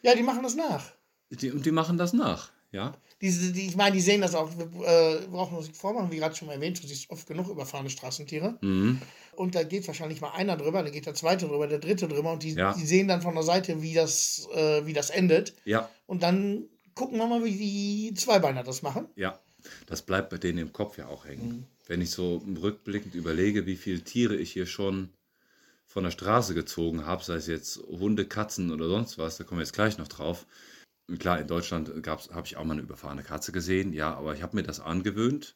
Ja, die machen das nach. die, und die machen das nach. Ja, Diese, die, ich meine, die sehen das auch. Wir äh, brauchen uns nicht vormachen, wie gerade schon erwähnt, du siehst oft genug überfahrene Straßentiere. Mhm. Und da geht wahrscheinlich mal einer drüber, dann geht der zweite drüber, der dritte drüber und die, Ja. die sehen dann von der Seite, wie das, äh, wie das endet. ja, Und dann gucken wir mal, wie die Zweibeiner das machen. ja. Das bleibt bei denen im Kopf ja auch hängen. Mhm. Wenn ich so rückblickend überlege, wie viele Tiere ich hier schon von der Straße gezogen habe, sei es jetzt Hunde, Katzen oder sonst was, da kommen wir jetzt gleich noch drauf. Und Klar, in Deutschland habe ich auch mal eine überfahrene Katze gesehen, ja, aber ich habe mir das angewöhnt,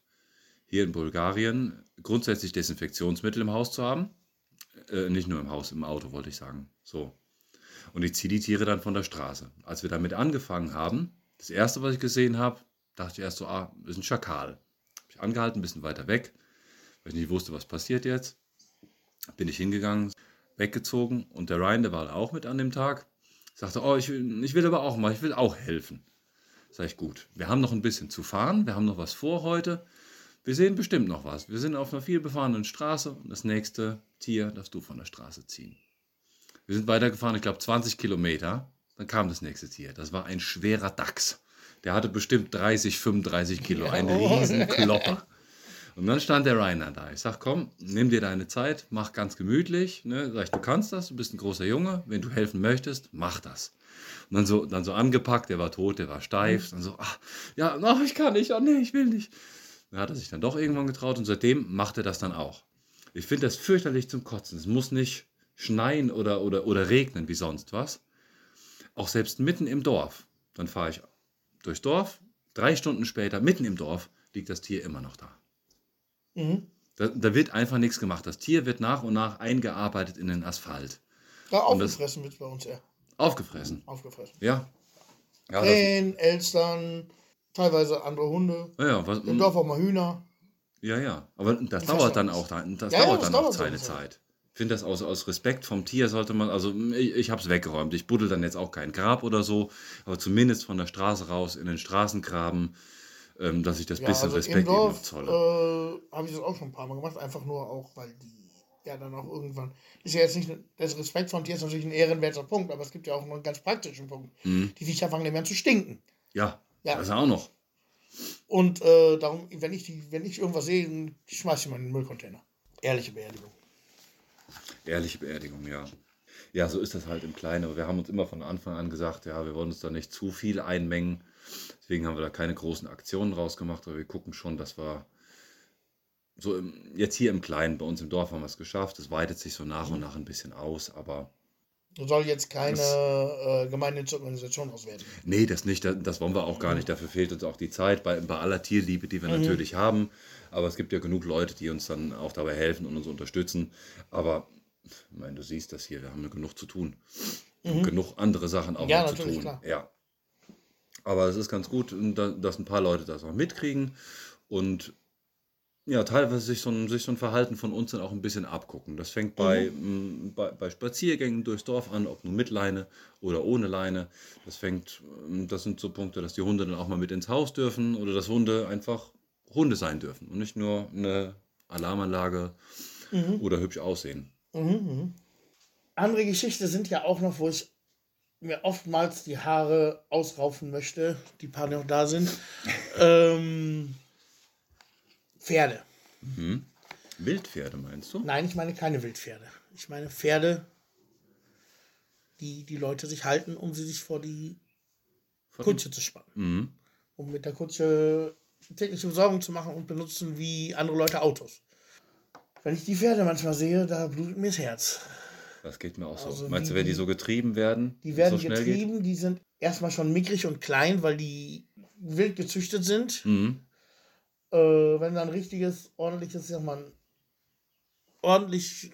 hier in Bulgarien grundsätzlich Desinfektionsmittel im Haus zu haben. Äh, nicht nur im Haus, im Auto, wollte ich sagen. So. Und ich ziehe die Tiere dann von der Straße. Als wir damit angefangen haben, das erste, was ich gesehen habe, dachte ich erst so, ah, das ist ein Schakal. Habe ich angehalten, ein bisschen weiter weg, weil ich nicht wusste, was passiert jetzt. Bin ich hingegangen, weggezogen und der Ryan, der war auch mit an dem Tag, sagte, oh, ich will, ich will aber auch mal, ich will auch helfen. Sag ich, gut, wir haben noch ein bisschen zu fahren, wir haben noch was vor heute. Wir sehen bestimmt noch was. Wir sind auf einer viel befahrenen Straße und das nächste Tier darfst du von der Straße ziehen. Wir sind weitergefahren, ich glaube 20 Kilometer. Dann kam das nächste Tier. Das war ein schwerer Dachs. Der hatte bestimmt 30, 35 Kilo. Ein riesen Klopper. Und dann stand der Rainer da. Ich sag, komm, nimm dir deine Zeit, mach ganz gemütlich. Ne? Sag ich, du kannst das, du bist ein großer Junge. Wenn du helfen möchtest, mach das. Und dann so, dann so angepackt, der war tot, der war steif. Dann so, ach, ja, ach, ich kann nicht, oh nee, ich will nicht. Dann hat er sich dann doch irgendwann getraut und seitdem macht er das dann auch. Ich finde das fürchterlich zum Kotzen. Es muss nicht schneien oder, oder, oder regnen wie sonst was. Auch selbst mitten im Dorf. Dann fahre ich durchs Dorf. Drei Stunden später, mitten im Dorf, liegt das Tier immer noch da. Mhm. Da, da wird einfach nichts gemacht. Das Tier wird nach und nach eingearbeitet in den Asphalt. Ja, Und das- aufgefressen wird bei uns eher. Aufgefressen. Aufgefressen. Ja. Ja, das, Krähen, Elstern, teilweise andere Hunde. ja, ja, was, Im Dorf auch mal Hühner. ja, ja. Aber das Ich dauert dann auch, das Ja, ja, dauert das dann auch dauert seine sowieso. Zeit. Ich finde das aus, aus Respekt vom Tier sollte man, also ich, ich habe es weggeräumt. Ich buddel dann jetzt auch kein Grab oder so, aber zumindest von der Straße raus in den Straßengraben, ähm, dass ich das Ja, bisschen also Respekt ihm noch zolle. äh, habe ich das auch schon ein paar Mal gemacht. Einfach nur auch, weil die ja dann auch irgendwann. Ist ja jetzt nicht. Das Respekt vom Tier ist natürlich ein ehrenwerter Punkt, aber es gibt ja auch noch einen ganz praktischen Punkt. Mhm. Die Viecher fangen mehr an zu stinken. Ja, Ja. das auch noch. Und äh, darum, wenn ich, die, wenn ich irgendwas sehe, schmeiße ich mal in den Müllcontainer. Ehrliche Beerdigung. Ehrliche Beerdigung, ja. Ja, so ist das halt im Kleinen. Aber wir haben uns immer von Anfang an gesagt, ja, wir wollen uns da nicht zu viel einmengen. Deswegen haben wir da keine großen Aktionen rausgemacht, aber wir gucken schon, dass wir so im, jetzt hier im Kleinen, bei uns im Dorf haben wir es geschafft. Es weitet sich so nach und nach ein bisschen aus, aber Da soll jetzt keine äh, gemeinnützige Organisation auswerten. nee, das nicht, das, das wollen wir auch gar nicht. Dafür fehlt uns auch die Zeit bei, bei aller Tierliebe, die wir natürlich haben. Aber es gibt ja genug Leute, die uns dann auch dabei helfen und uns unterstützen. Aber ich meine, du siehst das hier, wir haben ja genug zu tun. Und genug andere Sachen auch Ja, noch zu tun. klar. Ja. Aber es ist ganz gut, da- dass ein paar Leute das auch mitkriegen und ja, teilweise sich so, ein, sich so ein Verhalten von uns dann auch ein bisschen abgucken. Das fängt bei, m, bei, bei Spaziergängen durchs Dorf an, ob nur mit Leine oder ohne Leine. Das fängt, das sind so Punkte, dass die Hunde dann auch mal mit ins Haus dürfen oder dass Hunde einfach Hunde sein dürfen und nicht nur eine Alarmanlage oder hübsch aussehen. Andere Geschichte sind ja auch noch, wo ich mir oftmals die Haare ausraufen möchte, die paar noch da sind. ähm, Pferde. Wildpferde meinst du? Nein, ich meine keine Wildpferde. Ich meine Pferde, die die Leute sich halten, um sie sich vor die Kutsche zu spannen. Mhm. Um mit der Kutsche tägliche Besorgung zu machen und benutzen wie andere Leute Autos. Wenn ich die Pferde manchmal sehe, da blutet mir das Herz. Das geht mir auch so. Also meinst du, wenn die so getrieben werden? Die werden so schnell geht? getrieben, die sind erstmal schon mickrig und klein, weil die wild gezüchtet sind. Mhm. Äh, wenn da ein richtiges, ordentliches, sag mal, ordentlich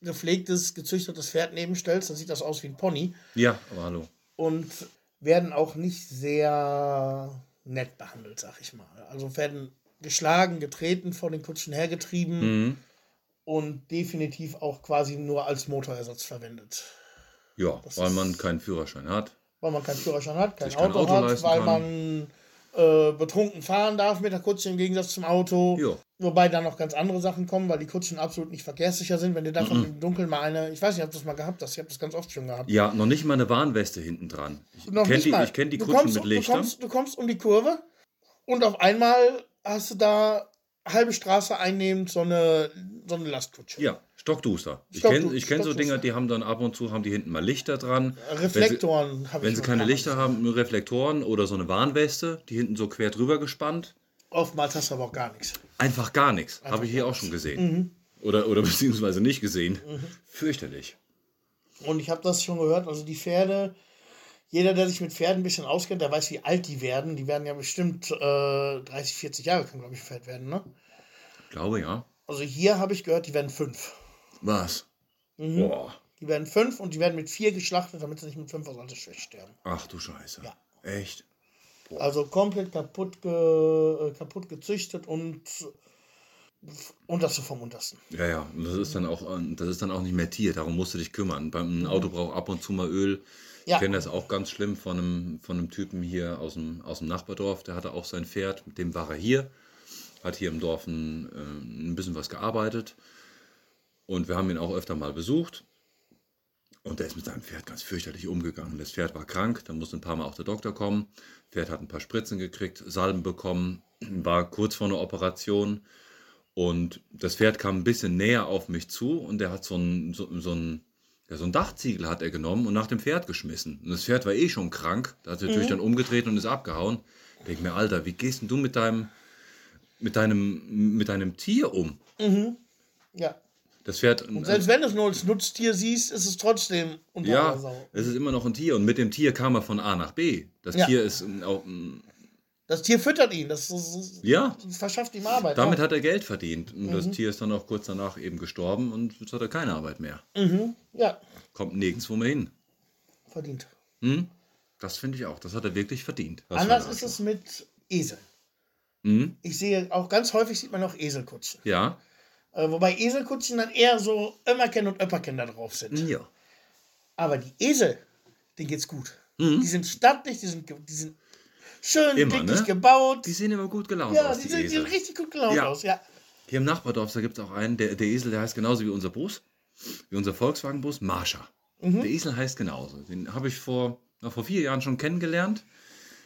gepflegtes, gezüchtetes Pferd nebenstellst, dann sieht das aus wie ein Pony. Ja, aber hallo. Und werden auch nicht sehr nett behandelt, sag ich mal. Also werden geschlagen, getreten, vor den Kutschen hergetrieben Mhm. Und definitiv auch quasi nur als Motorersatz verwendet. Ja, Das weil man keinen Führerschein hat. weil man keinen Führerschein hat, kein Auto, Auto hat, weil kann. man äh, betrunken fahren darf mit der Kutsche im Gegensatz zum Auto. Jo. Wobei da noch ganz andere Sachen kommen, weil die Kutschen absolut nicht verkehrssicher sind. Wenn dir davon im Dunkeln mal eine, ich weiß nicht, ob das mal gehabt hast, ich habe das ganz oft schon gehabt. Ja, noch nicht mal eine Warnweste hinten dran. Ich kenne die, ich kenn die Kutschen kommst- mit Lichtern. Du kommst, du kommst um die Kurve und auf einmal hast du da halbe Straße einnehmend so eine, so eine Lastkutsche. ja, Stockduster. Ich kenne ich kenn so. Dinger, die haben dann ab und zu haben die hinten mal Lichter dran. Reflektoren habe Wenn ich sie schon keine Lichter haben, nur Reflektoren oder so eine Warnweste, die hinten so quer drüber gespannt. Oftmals hast du aber auch gar nichts. Einfach gar nichts. Habe ich hier auch schon gesehen. Oder, oder beziehungsweise nicht gesehen. Fürchterlich. Und ich habe das schon gehört, also die Pferde, jeder, der sich mit Pferden ein bisschen auskennt, der weiß, wie alt die werden. Die werden ja bestimmt äh, 30, 40 Jahre, kann glaube ich ein Pferd werden, ne? Glaube ja. Also hier habe ich gehört, die werden fünf. Was? Mhm. Boah. Die werden fünf und die werden mit vier geschlachtet, damit sie nicht mit fünf aus Altersschwäche sterben. Ach du Scheiße. Ja. Echt? Also komplett kaputt, ge, äh, kaputt gezüchtet und unterste vom Untersten. Ja, ja. Und das ist dann auch, äh, das ist dann auch nicht mehr Tier. Darum musst du dich kümmern. Beim ein Auto braucht ab und zu mal Öl. Ja. Ich kenne das auch ganz schlimm von einem, von einem Typen hier aus dem, aus dem Nachbardorf. Der hatte auch sein Pferd, mit dem war er hier. Hat hier im Dorf ein, äh, ein bisschen was gearbeitet. Und wir haben ihn auch öfter mal besucht. Und der ist mit seinem Pferd ganz fürchterlich umgegangen. Das Pferd war krank, da musste ein paar Mal auch der Doktor kommen. Pferd hat ein paar Spritzen gekriegt, Salben bekommen, war kurz vor einer Operation. Und das Pferd kam ein bisschen näher auf mich zu und der hat so ein, so, so ein, ja, so ein Dachziegel hat er genommen und nach dem Pferd geschmissen. Und das Pferd war eh schon krank. Da hat er natürlich dann umgedreht und ist abgehauen. Ich denke mir, Alter, wie gehst denn du mit deinem, mit deinem, mit deinem Tier um? Ja. Das Pferd. Und selbst wenn du es nur als Nutztier siehst, ist es trotzdem unter ja, es ist immer noch ein Tier und mit dem Tier kam er von A nach B. Das Ja. Tier ist ähm, auch, ähm, Das Tier füttert ihn, das, das, ja, verschafft ihm Arbeit. damit ja. hat er Geld verdient. Und das Tier ist dann auch kurz danach eben gestorben und jetzt hat er keine Arbeit mehr. ja, Kommt nirgendwo mehr hin. verdient. Das finde ich auch. Das hat er wirklich verdient. Das Anders ist das. es mit Eseln. Mhm. Ich sehe auch ganz häufig sieht man auch Eselkutschen. Ja. Äh, wobei Eselkutschen dann eher so Ömmerken und Öpperken da drauf sind. Ja. Aber die Esel, denen geht's gut. Die sind stattlich, die sind, die sind schön Mhm. Immer, dicklich ne? gebaut. Die sehen immer gut gelaunt ja, aus, die die, die sind richtig gut gelaunt Ja. aus, ja. Hier im Nachbardorf, da gibt es auch einen, der, der Esel, der heißt genauso wie unser Bus, wie unser Volkswagen-Bus, Marsha. Der Esel heißt genauso. Den habe ich vor, na, vor vier Jahren schon kennengelernt,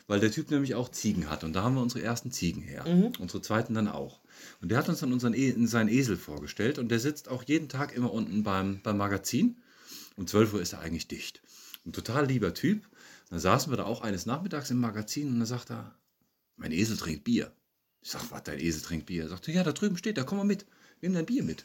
weil der Typ nämlich auch Ziegen hat. Und da haben wir unsere ersten Ziegen her. Unsere zweiten dann auch. Und der hat uns dann unseren e seinen Esel vorgestellt und der sitzt auch jeden Tag immer unten beim, beim Magazin. Um 12 Uhr ist er eigentlich dicht. Ein total lieber Typ. Dann saßen wir da auch eines Nachmittags im Magazin und dann sagt er, mein Esel trinkt Bier. Ich sag, was, dein Esel trinkt Bier? Er sagte, ja, da drüben steht, da komm mal mit. Nimm dein Bier mit.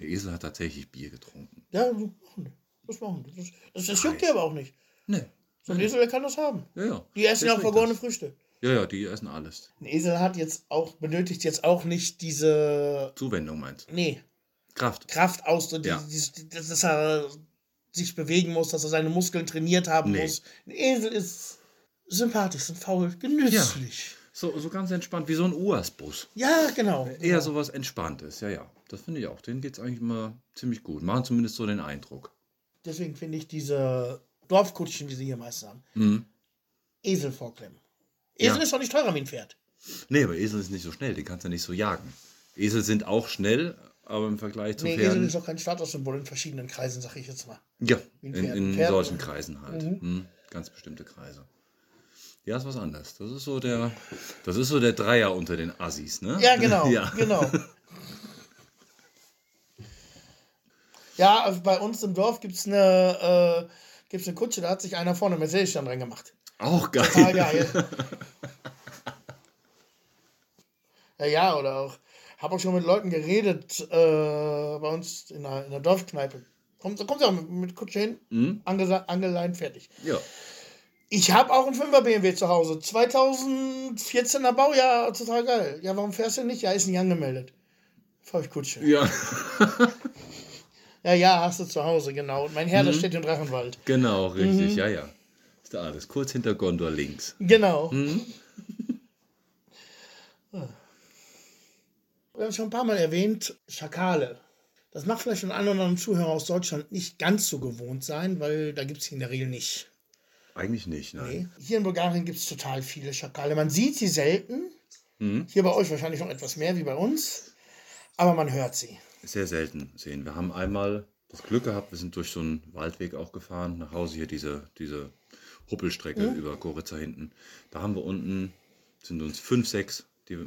Der Esel hat tatsächlich Bier getrunken. Ja, so machen die. Das machen die. Das, das, das juckt die aber auch nicht. Nee. So ein Esel, der kann das haben. Ja, ja. Die essen ja auch vergorene das. Früchte. Ja, ja, die essen alles. Ein Esel hat jetzt auch, benötigt jetzt auch nicht diese, Zuwendung meinst du? nee, Kraft. Kraft aus, die, Ja. die, dass dass er sich bewegen muss, dass er seine Muskeln trainiert haben Nee. muss. Ein Esel ist sympathisch und faul, genüsslich. So, so ganz entspannt, wie so ein UAS-Bus. Ja, genau. Eher sowas Entspanntes, ja, ja. Das finde ich auch. Denen geht es eigentlich immer ziemlich gut. Machen zumindest so den Eindruck. Deswegen finde ich diese Dorfkutschen, die sie hier meist haben, Mhm. Esel vorklemmen. Esel Ja. ist doch nicht teurer wie ein Pferd. Nee, aber Esel ist nicht so schnell. Den kannst du nicht so jagen. Esel sind auch schnell, aber im Vergleich zu Nee, Esel Pferden. ist doch kein Statussymbol in verschiedenen Kreisen, sag ich jetzt mal. Ja, in, in solchen Kreisen halt. Mhm. Ganz bestimmte Kreise. Ja, ist was anderes. Das ist so der, das ist so der Dreier unter den Assis, ne? Ja, genau. ja. genau. Ja, also bei uns im Dorf gibt es eine, äh, gibt's eine Kutsche, da hat sich einer vorne Mercedes dann dran gemacht. Auch geil. Total geil. ja, ja, oder auch, habe auch schon mit Leuten geredet, äh, bei uns in der, in der Dorfkneipe. Kommt, kommt ja auch mit, mit Kutsche hin, Mhm. angeleint, fertig. Ja. Ich habe auch einen 5er BMW zu Hause. 2014er Baujahr, total geil. Ja, warum fährst du nicht? Ja, ist nicht angemeldet. Fahr ich Kutsche. Ja, Ja, ja, hast du zu Hause, genau. Und mein Herr, Mhm. steht im Drachenwald. genau, richtig. Mhm. Ja, ja. Ist da alles. Kurz hinter Gondor links. Genau. Mhm. Wir haben schon ein paar Mal erwähnt, Schakale. Das mag vielleicht von einem oder anderen Zuhörer aus Deutschland nicht ganz so gewohnt sein, weil da gibt es in der Regel nicht. Eigentlich nicht, nein. Nee. Hier in Bulgarien gibt es total viele Schakale. Man sieht sie selten. Mhm. Hier bei euch wahrscheinlich noch etwas mehr wie bei uns. Aber man hört sie. Sehr selten sehen. Wir haben einmal das Glück gehabt, wir sind durch so einen Waldweg auch gefahren, nach Hause hier diese, diese Huppelstrecke Mhm. über Goritza hinten. Da haben wir unten, sind uns fünf, sechs, die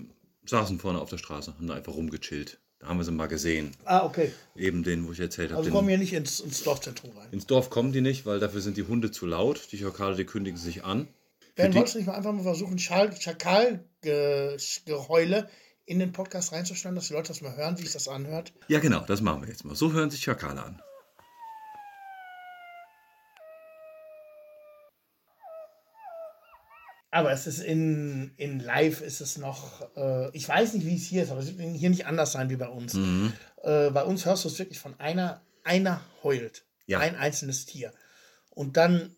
saßen vorne auf der Straße, haben da einfach rumgechillt. Da haben wir sie mal gesehen. Ah, okay. Eben den, wo ich erzählt habe. Also kommen hier nicht ins, ins Dorfzentrum rein. Ins Dorf kommen die nicht, weil dafür sind die Hunde zu laut. Die Schakale, die kündigen sich an. Die- wolltest du nicht mal einfach mal versuchen, Schakalgeheule in den Podcast reinzustellen, dass die Leute das mal hören, wie sich das anhört? Ja, genau, das machen wir jetzt mal. So hören sich Schakale an. Aber es ist in, in live ist es noch, äh, ich weiß nicht, wie es hier ist, aber es wird hier nicht anders sein wie bei uns. Mhm. Äh, bei uns hörst du es wirklich von einer, einer heult. Ja. Ein einzelnes Tier. Und dann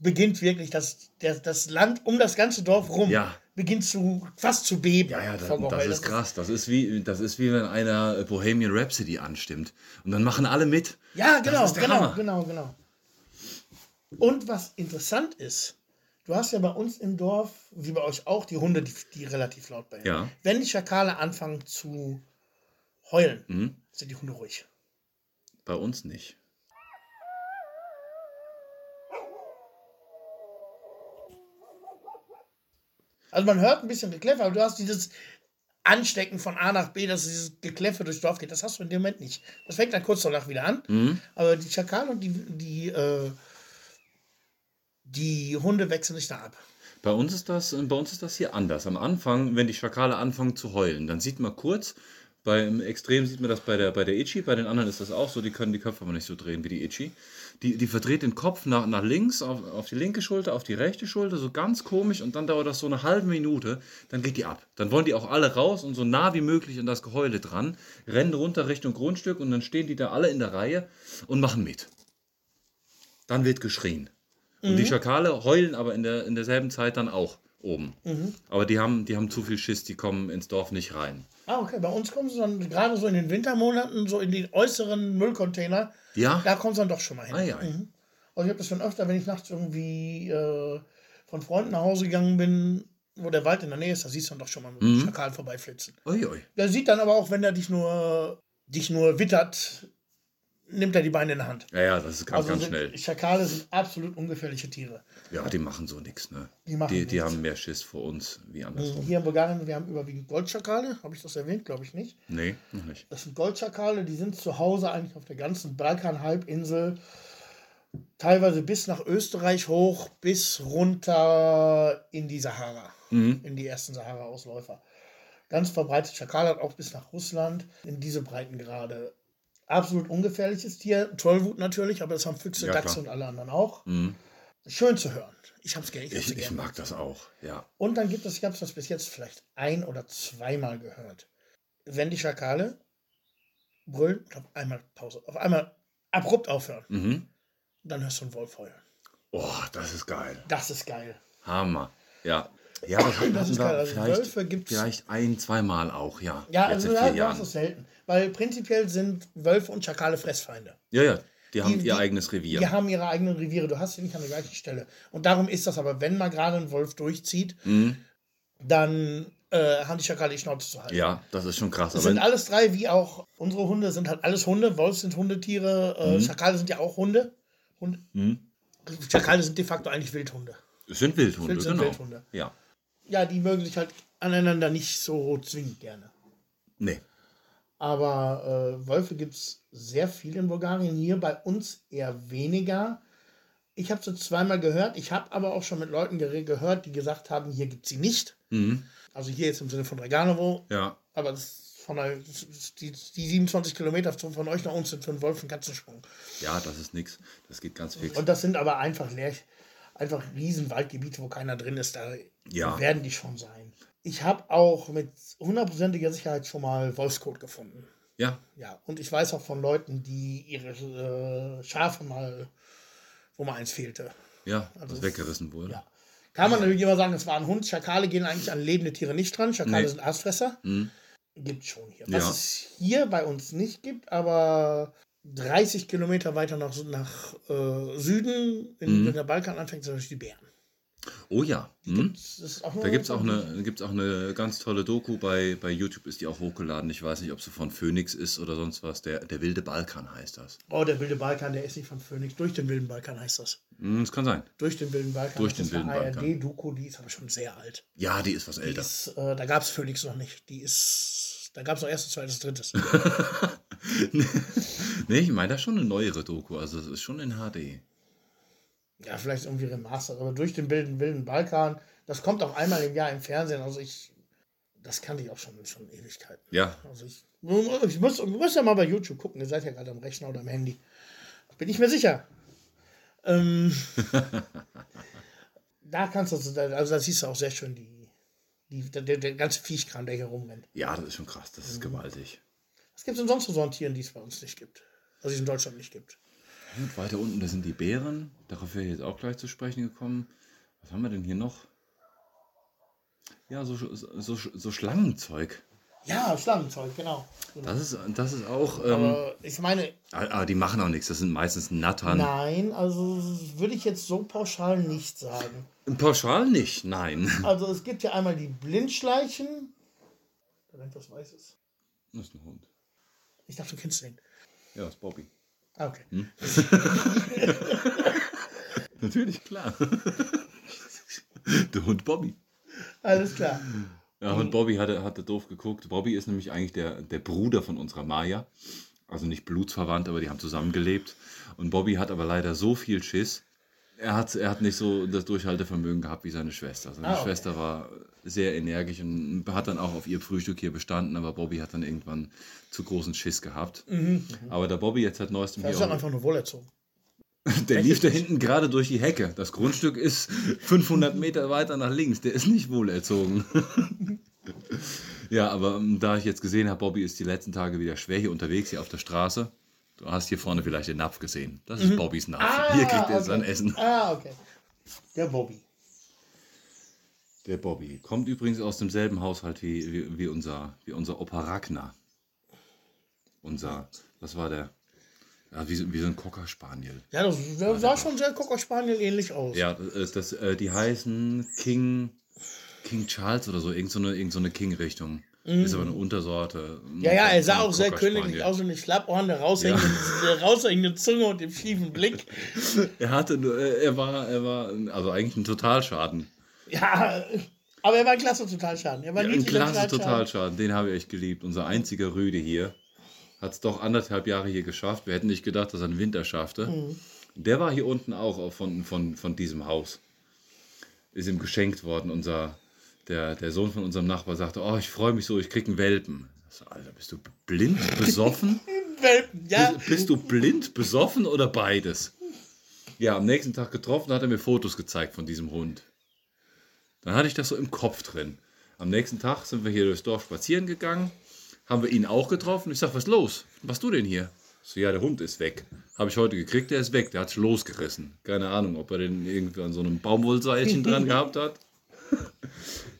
beginnt wirklich das, der, das Land um das ganze Dorf rum Ja. beginnt zu fast zu beben. Ja, ja, das, das ist krass. Das ist, wie, das ist wie wenn einer Bohemian Rhapsody anstimmt. Und dann machen alle mit. Ja, genau, genau, Hammer. genau, genau. Und was interessant ist, du hast ja bei uns im Dorf, wie bei euch auch, die Hunde, die, die relativ laut bellen. Ja. Wenn die Schakale anfangen zu heulen, Mhm. sind die Hunde ruhig. Bei uns nicht. Also man hört ein bisschen Gekläffer, aber du hast dieses anstecken von A nach B, dass dieses Gekläffe durchs Dorf geht. Das hast du in dem Moment nicht. Das fängt dann kurz danach wieder an. Aber die Schakale und die, die, äh, die Hunde wechseln sich da ab. Bei uns ist das, bei uns ist das hier anders. Am Anfang, wenn die Schakale anfangen zu heulen, dann sieht man kurz, beim Extrem sieht man das bei der, bei der Ichi, bei den anderen ist das auch so, die können die Köpfe aber nicht so drehen wie die Ichi. Die, die verdreht den Kopf nach, nach links, auf, auf die linke Schulter, auf die rechte Schulter, so ganz komisch und dann dauert das so eine halbe Minute, dann geht die ab. Dann wollen die auch alle raus und so nah wie möglich an das Geheule dran, rennen runter Richtung Grundstück und dann stehen die da alle in der Reihe und machen mit. Dann wird geschrien. Und die Schakale heulen aber in, der, in derselben Zeit dann auch oben. Aber die haben, die haben zu viel Schiss, die kommen ins Dorf nicht rein. Ah, okay. Bei uns kommen sie dann gerade so in den Wintermonaten, so in die äußeren Müllcontainer. Ja? Da kommen sie dann doch schon mal hin. Ah, ja. Mhm. Also ich habe das schon öfter, wenn ich nachts irgendwie äh, von Freunden nach Hause gegangen bin, wo der Wald in der Nähe ist, da siehst du dann doch schon mal einen Schakal vorbeiflitzen. Ui, ui. Der sieht dann aber auch, wenn er dich nur, dich nur wittert, nimmt er die Beine in der Hand. Ja, ja, das ist ganz, Also ganz schnell. Schakale sind absolut ungefährliche Tiere. Ja, die machen so nichts, ne? Die machen die, die haben mehr Schiss vor uns wie andersrum. Hier in Bulgarien, wir haben überwiegend Goldschakale. Habe ich das erwähnt? Glaube ich nicht. Nee, noch nicht. Das sind Goldschakale, die sind zu Hause eigentlich auf der ganzen Balkanhalbinsel. Teilweise bis nach Österreich hoch, bis runter in die Sahara. In die ersten Sahara-Ausläufer. Ganz verbreitet. Schakal hat auch bis nach Russland in diese Breitengrade. Absolut ungefährliches Tier. Tollwut natürlich, aber das haben Füchse, Ja, Dachse und alle anderen auch. Schön zu hören. Ich habe es gerne. Ich, hab's Ich, ich mag das auch, ja. Und dann gibt es, ich habe das bis jetzt vielleicht ein- oder zweimal gehört. Wenn die Schakale brüllen und auf einmal Pause, auf einmal abrupt aufhören, Mhm. dann hörst du einen Wolf heulen. Oh, das ist geil. Das ist geil. Hammer. Ja. Ja, das Das ist. Also vielleicht, Wölfe gibt's- vielleicht ein, zweimal auch, ja. Ja, also hast Jahren. es selten. Weil prinzipiell sind Wölfe und Schakale Fressfeinde. Ja, ja. Die haben Die- ihr die- eigenes Revier. Die haben ihre eigenen Reviere. Du hast sie nicht an der gleichen Stelle. Und darum ist das aber, wenn mal gerade ein Wolf durchzieht, Mhm. dann äh, haben die Schakale die Schnauze zu halten. Ja, das ist schon krass. Das sind alles drei, wie auch unsere Hunde, sind halt alles Hunde. Wolf sind Hundetiere, äh, Mhm. Schakale sind ja auch Hunde. Hunde. Schakale sind de facto eigentlich Wildhunde. es sind Wildhunde, Wild sind genau. Wildhunde. Ja. Ja, die mögen sich halt aneinander nicht so zwingend gerne. Nee. Aber äh, Wölfe gibt es sehr viel in Bulgarien. Hier bei uns eher weniger. Ich habe sie zweimal gehört. Ich habe aber auch schon mit Leuten ge gehört, die gesagt haben, hier gibt es sie nicht. Mhm. Also hier jetzt im Sinne von Reganovo. Ja. Aber das von der, das die, die 27 Kilometer von euch nach uns sind für einen Wolf ein Katzensprung. Ja, das ist nix. Das geht ganz fix. Und das sind aber einfach leer, einfach Riesenwaldgebiete, wo keiner drin ist. Da Ja. werden die schon sein. Ich habe auch mit hundertprozentiger Sicherheit schon mal Wolfskot gefunden. Ja. Ja, und ich weiß auch von Leuten, die ihre äh, Schafe mal, wo mal eins fehlte. Ja, Also das weggerissen wurde. Ja. Kann man natürlich immer sagen, es war ein Hund. Schakale gehen eigentlich an lebende Tiere nicht dran. Schakale Nee. sind Aasfresser. Gibt schon hier. Was Ja. es hier bei uns nicht gibt, aber 30 Kilometer weiter nach, nach äh, Süden, in, wenn der Balkan anfängt, sind natürlich die Bären. Oh ja. Ist auch Da gibt es auch, eine, gibt's auch eine ganz tolle Doku bei, bei YouTube, ist die auch hochgeladen. Ich weiß nicht, ob sie von Phoenix ist oder sonst was. Der, der wilde Balkan heißt das. Oh, der wilde Balkan, der ist nicht von Phoenix. Durch den wilden Balkan heißt das. Mhm, Das kann sein. Durch den wilden Balkan. Durch den wilden Balkan. ARD-Doku, die ist aber schon sehr alt. Ja, die ist was Die älter. ist, äh, da gab es Phoenix noch nicht. Die ist, da gab es noch erstes, zweites, drittes. nee, ich meine, das ist schon eine neuere Doku. Also, es ist schon in HD. Ja, vielleicht irgendwie remastered, aber durch den wilden, wilden Balkan. Das kommt auch einmal im Jahr im Fernsehen. Also ich, das kannte ich auch schon, schon Ewigkeiten. Ja, Also ich, ich muss, ich muss ja mal bei YouTube gucken. Ihr seid ja gerade am Rechner oder am Handy. Bin ich mir sicher. Ähm, da kannst du, also da siehst du auch sehr schön die, die, der, der, ganze Viechkram, der hier rumrennt. ja, das ist schon krass. Das ist gewaltig. Was gibt es denn sonst so an Tieren, die es bei uns nicht gibt? Also die es in Deutschland nicht gibt? Gut, weiter unten, da sind die Bären. Darauf wäre ich jetzt auch gleich zu sprechen gekommen. Was haben wir denn hier noch? Ja, so, so, so, Schlangenzeug. Ja, Schlangenzeug, genau. Das ist, das ist auch. Ähm, Aber ich meine, ah, ah, die machen auch nichts. Das sind meistens Nattern. nein, also würde ich jetzt so pauschal nicht sagen. Pauschal nicht, nein. Also es gibt ja einmal die Blindschleichen. Da rennt was Weißes. Das ist ein Hund. Ich dachte, du kennst den. Ja, das ist Bobby. Okay. Natürlich, klar. Der Hund Bobby. Alles klar. Ja, und Bobby hatte, hatte doof geguckt. Bobby ist nämlich eigentlich der, der Bruder von unserer Maya. Also nicht blutsverwandt, aber die haben zusammengelebt. Und Bobby hat aber leider so viel Schiss. Er hat, er hat nicht so das Durchhaltevermögen gehabt wie seine Schwester. Seine Ah, okay. Schwester war sehr energisch und hat dann auch auf ihr Frühstück hier bestanden, aber Bobby hat dann irgendwann zu großen Schiss gehabt. Aber der Bobby jetzt hat neuestem Das ist dann einfach nur wohlerzogen. der lief da hinten gerade durch die Hecke. Das Grundstück ist 500 Meter weiter nach links. Der ist nicht wohlerzogen. ja, aber ähm, da ich jetzt gesehen habe, Bobby ist die letzten Tage wieder schwer hier unterwegs, hier auf der Straße. Du hast hier vorne vielleicht den Napf gesehen. Das ist Bobbys Napf. hier kriegt er okay. sein Essen. Ah, okay. Der Bobby. Der Bobby kommt übrigens aus demselben Haushalt wie, wie, wie, unser, wie unser Opa Ragnar. Unser, was war der? Ja, wie, so- wie so ein Cocker Spaniel. Ja, das der sah schon sehr Cocker Spaniel ähnlich aus. Ja, das, das, äh, die heißen King, King Charles oder so, irgend so eine, irgend so eine King-Richtung. Ist aber eine Untersorte. Mhm. Ja, ja, er sah auch sehr königlich aus und die Schlappohren, der raushängende, der raushängende Zunge und dem schiefen Blick. Er hatte, er war, er war, also eigentlich ein Totalschaden. Ja, aber er war ein klasse Totalschaden. Er war Ja, ein klasse Totalschaden. Totalschaden, den habe ich echt geliebt. Unser einziger Rüde hier hat es doch anderthalb Jahre hier geschafft. Wir hätten nicht gedacht, dass er einen Winter schaffte. Mhm. Der war hier unten auch auch von, von, von diesem Haus. Ist ihm geschenkt worden. Unser, der, der Sohn von unserem Nachbar sagte, oh, ich freue mich so, ich krieg einen Welpen. So, Alter, bist du blind, besoffen? Welpen, ja. Bist, bist du blind, besoffen oder beides? Ja, am nächsten Tag getroffen, hat er mir Fotos gezeigt von diesem Hund. Dann hatte ich das so im Kopf drin. Am nächsten Tag sind wir hier durchs Dorf spazieren gegangen, haben wir ihn auch getroffen. Ich sag, was ist los? Was du denn hier? So, ja, der Hund ist weg. Habe ich heute gekriegt, der ist weg. Der hat sich losgerissen. Keine Ahnung, ob er den irgendwie an so einem Baumwollseilchen dran gehabt hat.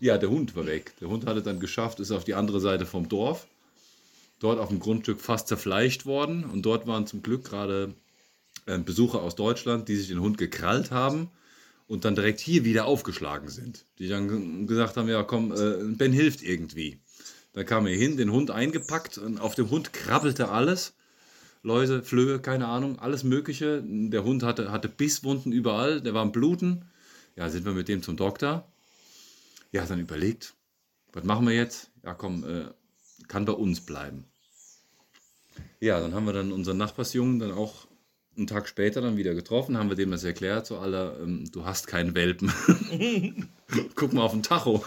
Ja, der Hund war weg. Der Hund hatte dann geschafft, ist auf die andere Seite vom Dorf. Dort auf dem Grundstück fast zerfleischt worden. Und dort waren zum Glück gerade äh, Besucher aus Deutschland, die sich den Hund gekrallt haben und dann direkt hier wieder aufgeschlagen sind. Die dann ge- gesagt haben, ja komm, äh, Ben hilft irgendwie. Dann kam er hin, den Hund eingepackt und auf dem Hund krabbelte alles. Läuse, Flöhe, keine Ahnung, alles Mögliche. Der Hund hatte, hatte Bisswunden überall, der war am Bluten. Ja, sind wir mit dem zum Doktor. Ja, dann überlegt, was machen wir jetzt? Ja, komm, äh, kann bei uns bleiben. Ja, dann haben wir dann unseren Nachbarsjungen dann auch einen Tag später dann wieder getroffen, haben wir dem das erklärt, so Alter, ähm, du hast keinen Welpen. Guck mal auf den Tacho.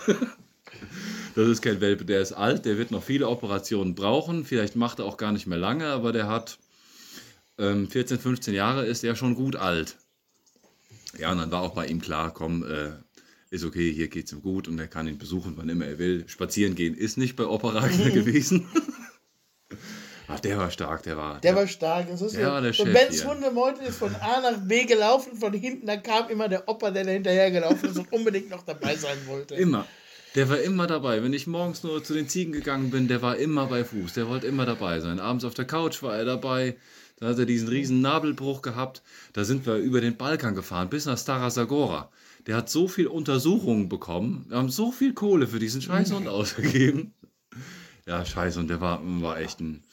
Das ist kein Welpe, der ist alt, der wird noch viele Operationen brauchen. Vielleicht macht er auch gar nicht mehr lange, aber der hat ähm, 14, 15 Jahre, ist er schon gut alt. Ja, und dann war auch bei ihm klar, komm, äh, ist okay, hier geht's ihm gut und er kann ihn besuchen, wann immer er will. Spazieren gehen ist nicht bei Ragnar gewesen. Ach, der war stark, der war. Der war stark. Das ist Der so, war der so Chef Bens hier. Hundemeute ist von A nach B gelaufen, von hinten, da kam immer der Opa, der da hinterher gelaufen ist und unbedingt noch dabei sein wollte. Immer. Der war immer dabei. Wenn ich morgens nur zu den Ziegen gegangen bin, der war immer bei Fuß. Der wollte immer dabei sein. Abends auf der Couch war er dabei. Da hat er diesen riesen Nabelbruch gehabt. Da sind wir über den Balkan gefahren, bis nach Stara Zagora. Der hat so viel Untersuchungen bekommen. Wir haben so viel Kohle für diesen Scheißhund ausgegeben. Ja, scheiße. Und der war, war echt ein,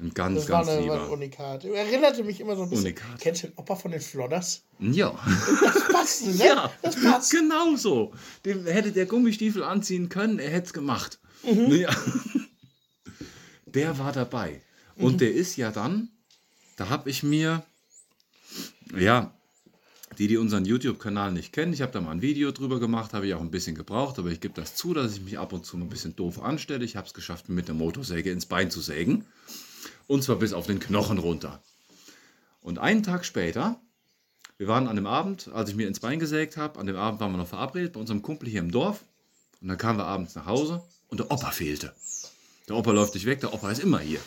ein ganz, Das war, ganz eine, war ein lieber. Unikat. Erinnerte mich immer so ein bisschen. Unikat. Kennst du den Opa von den Flodders? Ja. Das passt, ne? Ja, Das passt. genau so. Dem hätte der Gummistiefel anziehen können, er hätte es gemacht. Ja. Der war dabei. Und der ist ja dann, da habe ich mir, ja, die, die unseren YouTube-Kanal nicht kennen, ich habe da mal ein Video drüber gemacht, habe ich auch ein bisschen gebraucht, aber ich gebe das zu, dass ich mich ab und zu ein bisschen doof anstelle. Ich habe es geschafft, mir mit der Motorsäge ins Bein zu sägen. Und zwar bis auf den Knochen runter. Und einen Tag später wir waren an dem Abend, als ich mir ins Bein gesägt habe, an dem Abend waren wir noch verabredet bei unserem Kumpel hier im Dorf. Und dann kamen wir abends nach Hause und der Opa fehlte. Der Opa läuft nicht weg, der Opa ist immer hier.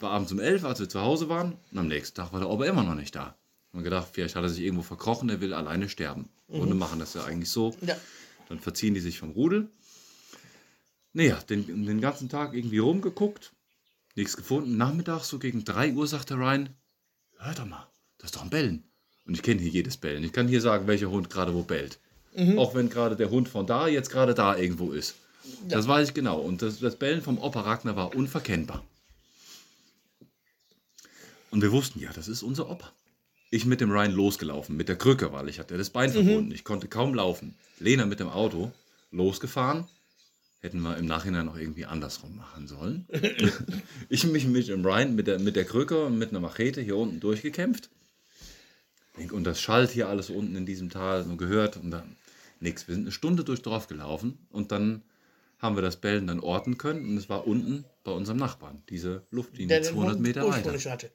War abends um 11, als wir zu Hause waren und am nächsten Tag war der Opa immer noch nicht da. Und gedacht, vielleicht hat er sich irgendwo verkrochen, er will alleine sterben. Hunde machen das ja eigentlich so. Ja. Dann verziehen die sich vom Rudel. Naja, den, den ganzen Tag irgendwie rumgeguckt, nichts gefunden. Nachmittags, so gegen 3 Uhr, sagt der Ryan, hör doch mal, das ist doch ein Bellen. Und ich kenne hier jedes Bellen. Ich kann hier sagen, welcher Hund gerade wo bellt. Auch wenn gerade der Hund von da jetzt gerade da irgendwo ist. Das weiß ich genau. Und das, das Bellen vom Opa Ragnar war unverkennbar. Und wir wussten, ja, das ist unser Opa. Ich mit dem Ryan losgelaufen, mit der Krücke, weil ich hatte das Bein verbunden. Ich konnte kaum laufen. Lena mit dem Auto losgefahren. Hätten wir im Nachhinein auch irgendwie andersrum machen sollen. ich mich mit dem Ryan, mit der, mit der Krücke und mit einer Machete hier unten durchgekämpft. Und das schallt hier alles unten in diesem Tal und gehört und dann nichts. Wir sind eine Stunde durch drauf gelaufen und dann haben wir das Bellen dann orten können und es war unten bei unserem Nachbarn, diese Luftlinie Der den 200 Hund Meter weiter. hatte.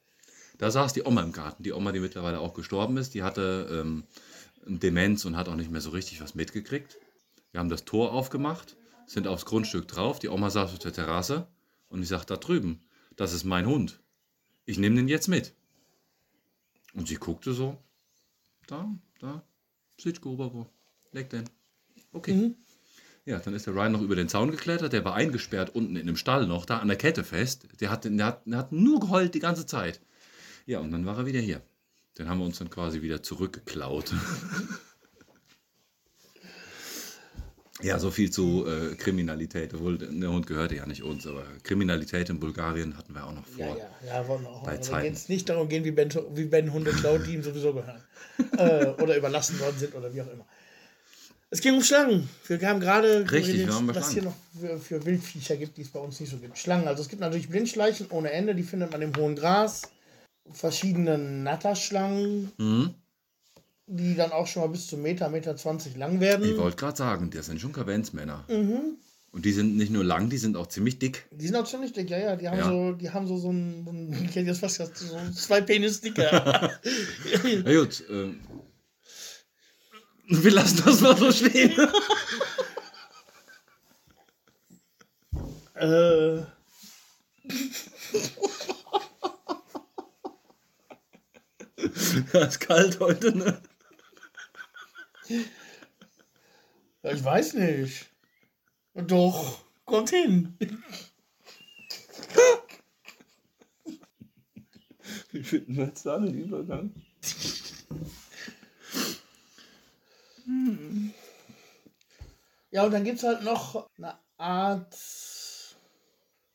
Da saß die Oma im Garten, die Oma, die mittlerweile auch gestorben ist, die hatte ähm, Demenz und hat auch nicht mehr so richtig was mitgekriegt. Wir haben das Tor aufgemacht, sind aufs Grundstück drauf, die Oma saß auf der Terrasse und ich sagte, da drüben, das ist mein Hund. Ich nehme den jetzt mit. Und sie guckte so, da, da, wo, leg den. Okay. Ja, dann ist der Ryan noch über den Zaun geklettert, der war eingesperrt unten in dem Stall noch, da an der Kette fest. Der hat, der hat, der hat nur geheult die ganze Zeit. Ja, und dann war er wieder hier. Den haben wir uns dann quasi wieder zurückgeklaut. ja, so viel zu äh, Kriminalität. Obwohl der Hund gehörte ja nicht uns, aber Kriminalität in Bulgarien hatten wir auch noch vor. Ja, ja, ja, wollen wir auch. Bei Also es nicht darum geht, wie Ben, wie ben Hunde klaut, die ihm sowieso gehören. äh, oder überlassen worden sind oder wie auch immer. Es ging um Schlangen. Wir haben gerade Richtig, wir haben was hier noch für, für Wildviecher gibt, die es bei uns nicht so gibt. Schlangen. Also es gibt natürlich Blindschleichen ohne Ende, die findet man im hohen Gras. Verschiedene Natterschlangen, Mhm. die dann auch schon mal bis zu Meter, Meter 20 lang werden. Ich wollte gerade sagen, das sind schon Kavenzmänner. Mhm. Und die sind nicht nur lang, die sind auch ziemlich dick. Die sind auch ziemlich dick, ja, ja. Die haben Ja. so, die haben so, so ein, ich hätte jetzt fast gesagt, so zwei Penis dicker. Na gut, ähm, wir lassen das mal so stehen. äh, Ja, ist kalt heute, ne? ja, ich weiß nicht. Doch, kommt hin. Wie finden wir jetzt da den Übergang? Ja, und dann gibt es halt noch eine Art.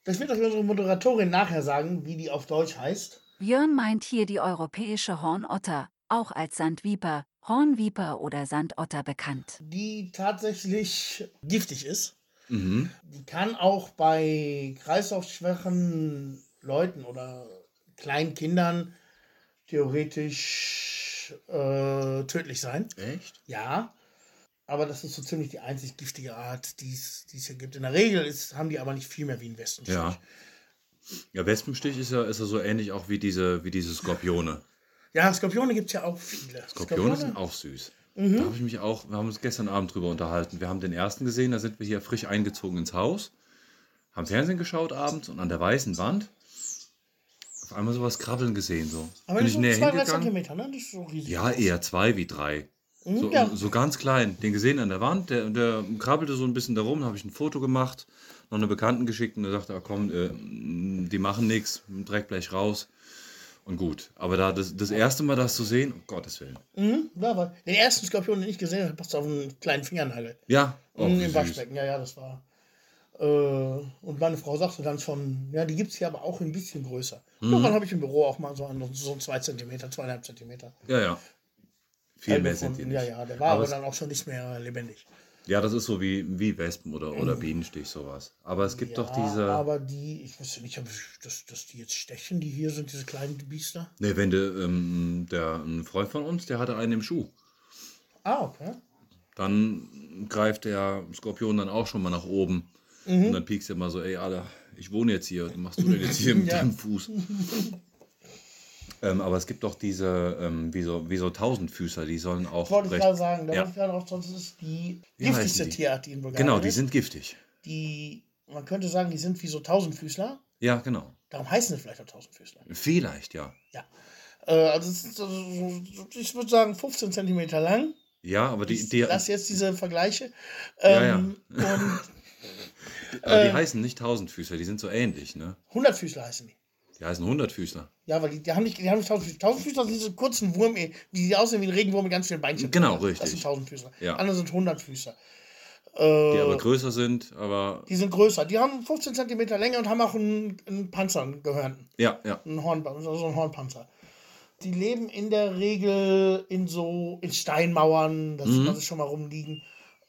Das wird euch unsere Moderatorin nachher sagen, wie die auf Deutsch heißt. Björn meint hier die europäische Hornotter, auch als Sandviper, Hornviper oder Sandotter bekannt. Die tatsächlich giftig ist. Mhm. Die kann auch bei kreislaufschwachen Leuten oder kleinen Kindern theoretisch äh, tödlich sein. Echt? Ja, aber das ist so ziemlich die einzig giftige Art, die es die es hier gibt. In der Regel ist, haben die aber nicht viel mehr wie ein Westenstich. Ja. Ja, Wespenstich ist ja, ist ja so ähnlich auch wie diese, wie diese Skorpione. Ja, Skorpione gibt es ja auch viele. Skorpione sind auch süß. Mhm. Da habe ich mich auch, wir haben uns gestern Abend drüber unterhalten. Wir haben den ersten gesehen, da sind wir hier frisch eingezogen ins Haus, haben Fernsehen geschaut abends und an der weißen Wand auf einmal sowas krabbeln gesehen. So. Aber Bin das ich sind näher zwei, drei. Zentimeter, ne? Das ist so riesig. Ja, eher zwei wie drei. Mhm, So, ja. so ganz klein. Den gesehen an der Wand, der, der krabbelte so ein bisschen da rum, habe ich ein Foto gemacht, noch eine Bekannten geschickt und der sagte, ah, komm, äh, die machen nichts, Dreckblech raus. Und gut. Aber da das, das erste Mal das zu sehen, um Gottes Willen. Mhm, aber den ersten Skorpion, den ich gesehen habe, passt auf einen kleinen Fingernagel. Ja, oh, Im süß. Waschbecken, ja, ja, das war. Äh, und meine Frau sagte dann schon, ja, die gibt es hier aber auch ein bisschen größer. Mhm. Irgendwann habe ich im Büro auch mal so einen, so 2 cm, 2,5 cm. Ja, ja. Viel mehr sind die nicht. Ja, ja, der war Aber aber, dann auch schon nicht mehr lebendig. Ja, das ist so wie, wie Wespen oder, oder Bienenstich, sowas. Aber es gibt ja, doch diese. Aber die, ich wusste nicht, dass, dass die jetzt stechen, die hier sind, diese kleinen Biester. Ne, wenn de, ähm, der ein Freund von uns, der hatte einen im Schuh. Ah, okay. Dann greift der Skorpion dann auch schon mal nach oben. Mhm. Und dann piekst er mal so, ey, Alter, ich wohne jetzt hier, was machst du denn jetzt hier mit Ja. deinem Fuß? ähm, aber es gibt doch diese, ähm, wie, so, wie so Tausendfüßer, die sollen auch. Wollte ich recht- gerade sagen, da ja. wollte ich gerade auch, sonst ist es die Wie giftigste die? Tierart, die in Bulgarien Genau, die sind giftig. Die, man könnte sagen, die sind wie so Tausendfüßler. Ja, genau. Darum heißen sie vielleicht auch Tausendfüßler. Vielleicht, ja. Ja. Äh, also, ist so, so, so, ich würde sagen, 15 Zentimeter lang. Ja, aber die, Ich die, lass jetzt diese Vergleiche. Ja, ja. Ähm, Und aber die ähm, heißen nicht Tausendfüßer, die sind so ähnlich, ne? 100-Füßler heißen die. Die heißen Hundertfüßler. Ja, weil die, die haben nicht, die haben nicht Tausendfüßler. Tausendfüßler sind diese kurzen Wurm, die die aussehen wie ein Regenwurm mit ganz vielen Beinchen. Genau, Das richtig. sind Tausendfüßler. Ja. Andere sind Hundertfüßler. Die Äh, aber größer sind, aber die sind größer. Die haben 15 Zentimeter Länge und haben auch einen, einen Panzer, einen Gehörnten. ja, ja. Ein Horn, also so ein Hornpanzer. Die leben in der Regel in so in Steinmauern, da sieht Mhm. sie schon mal rumliegen.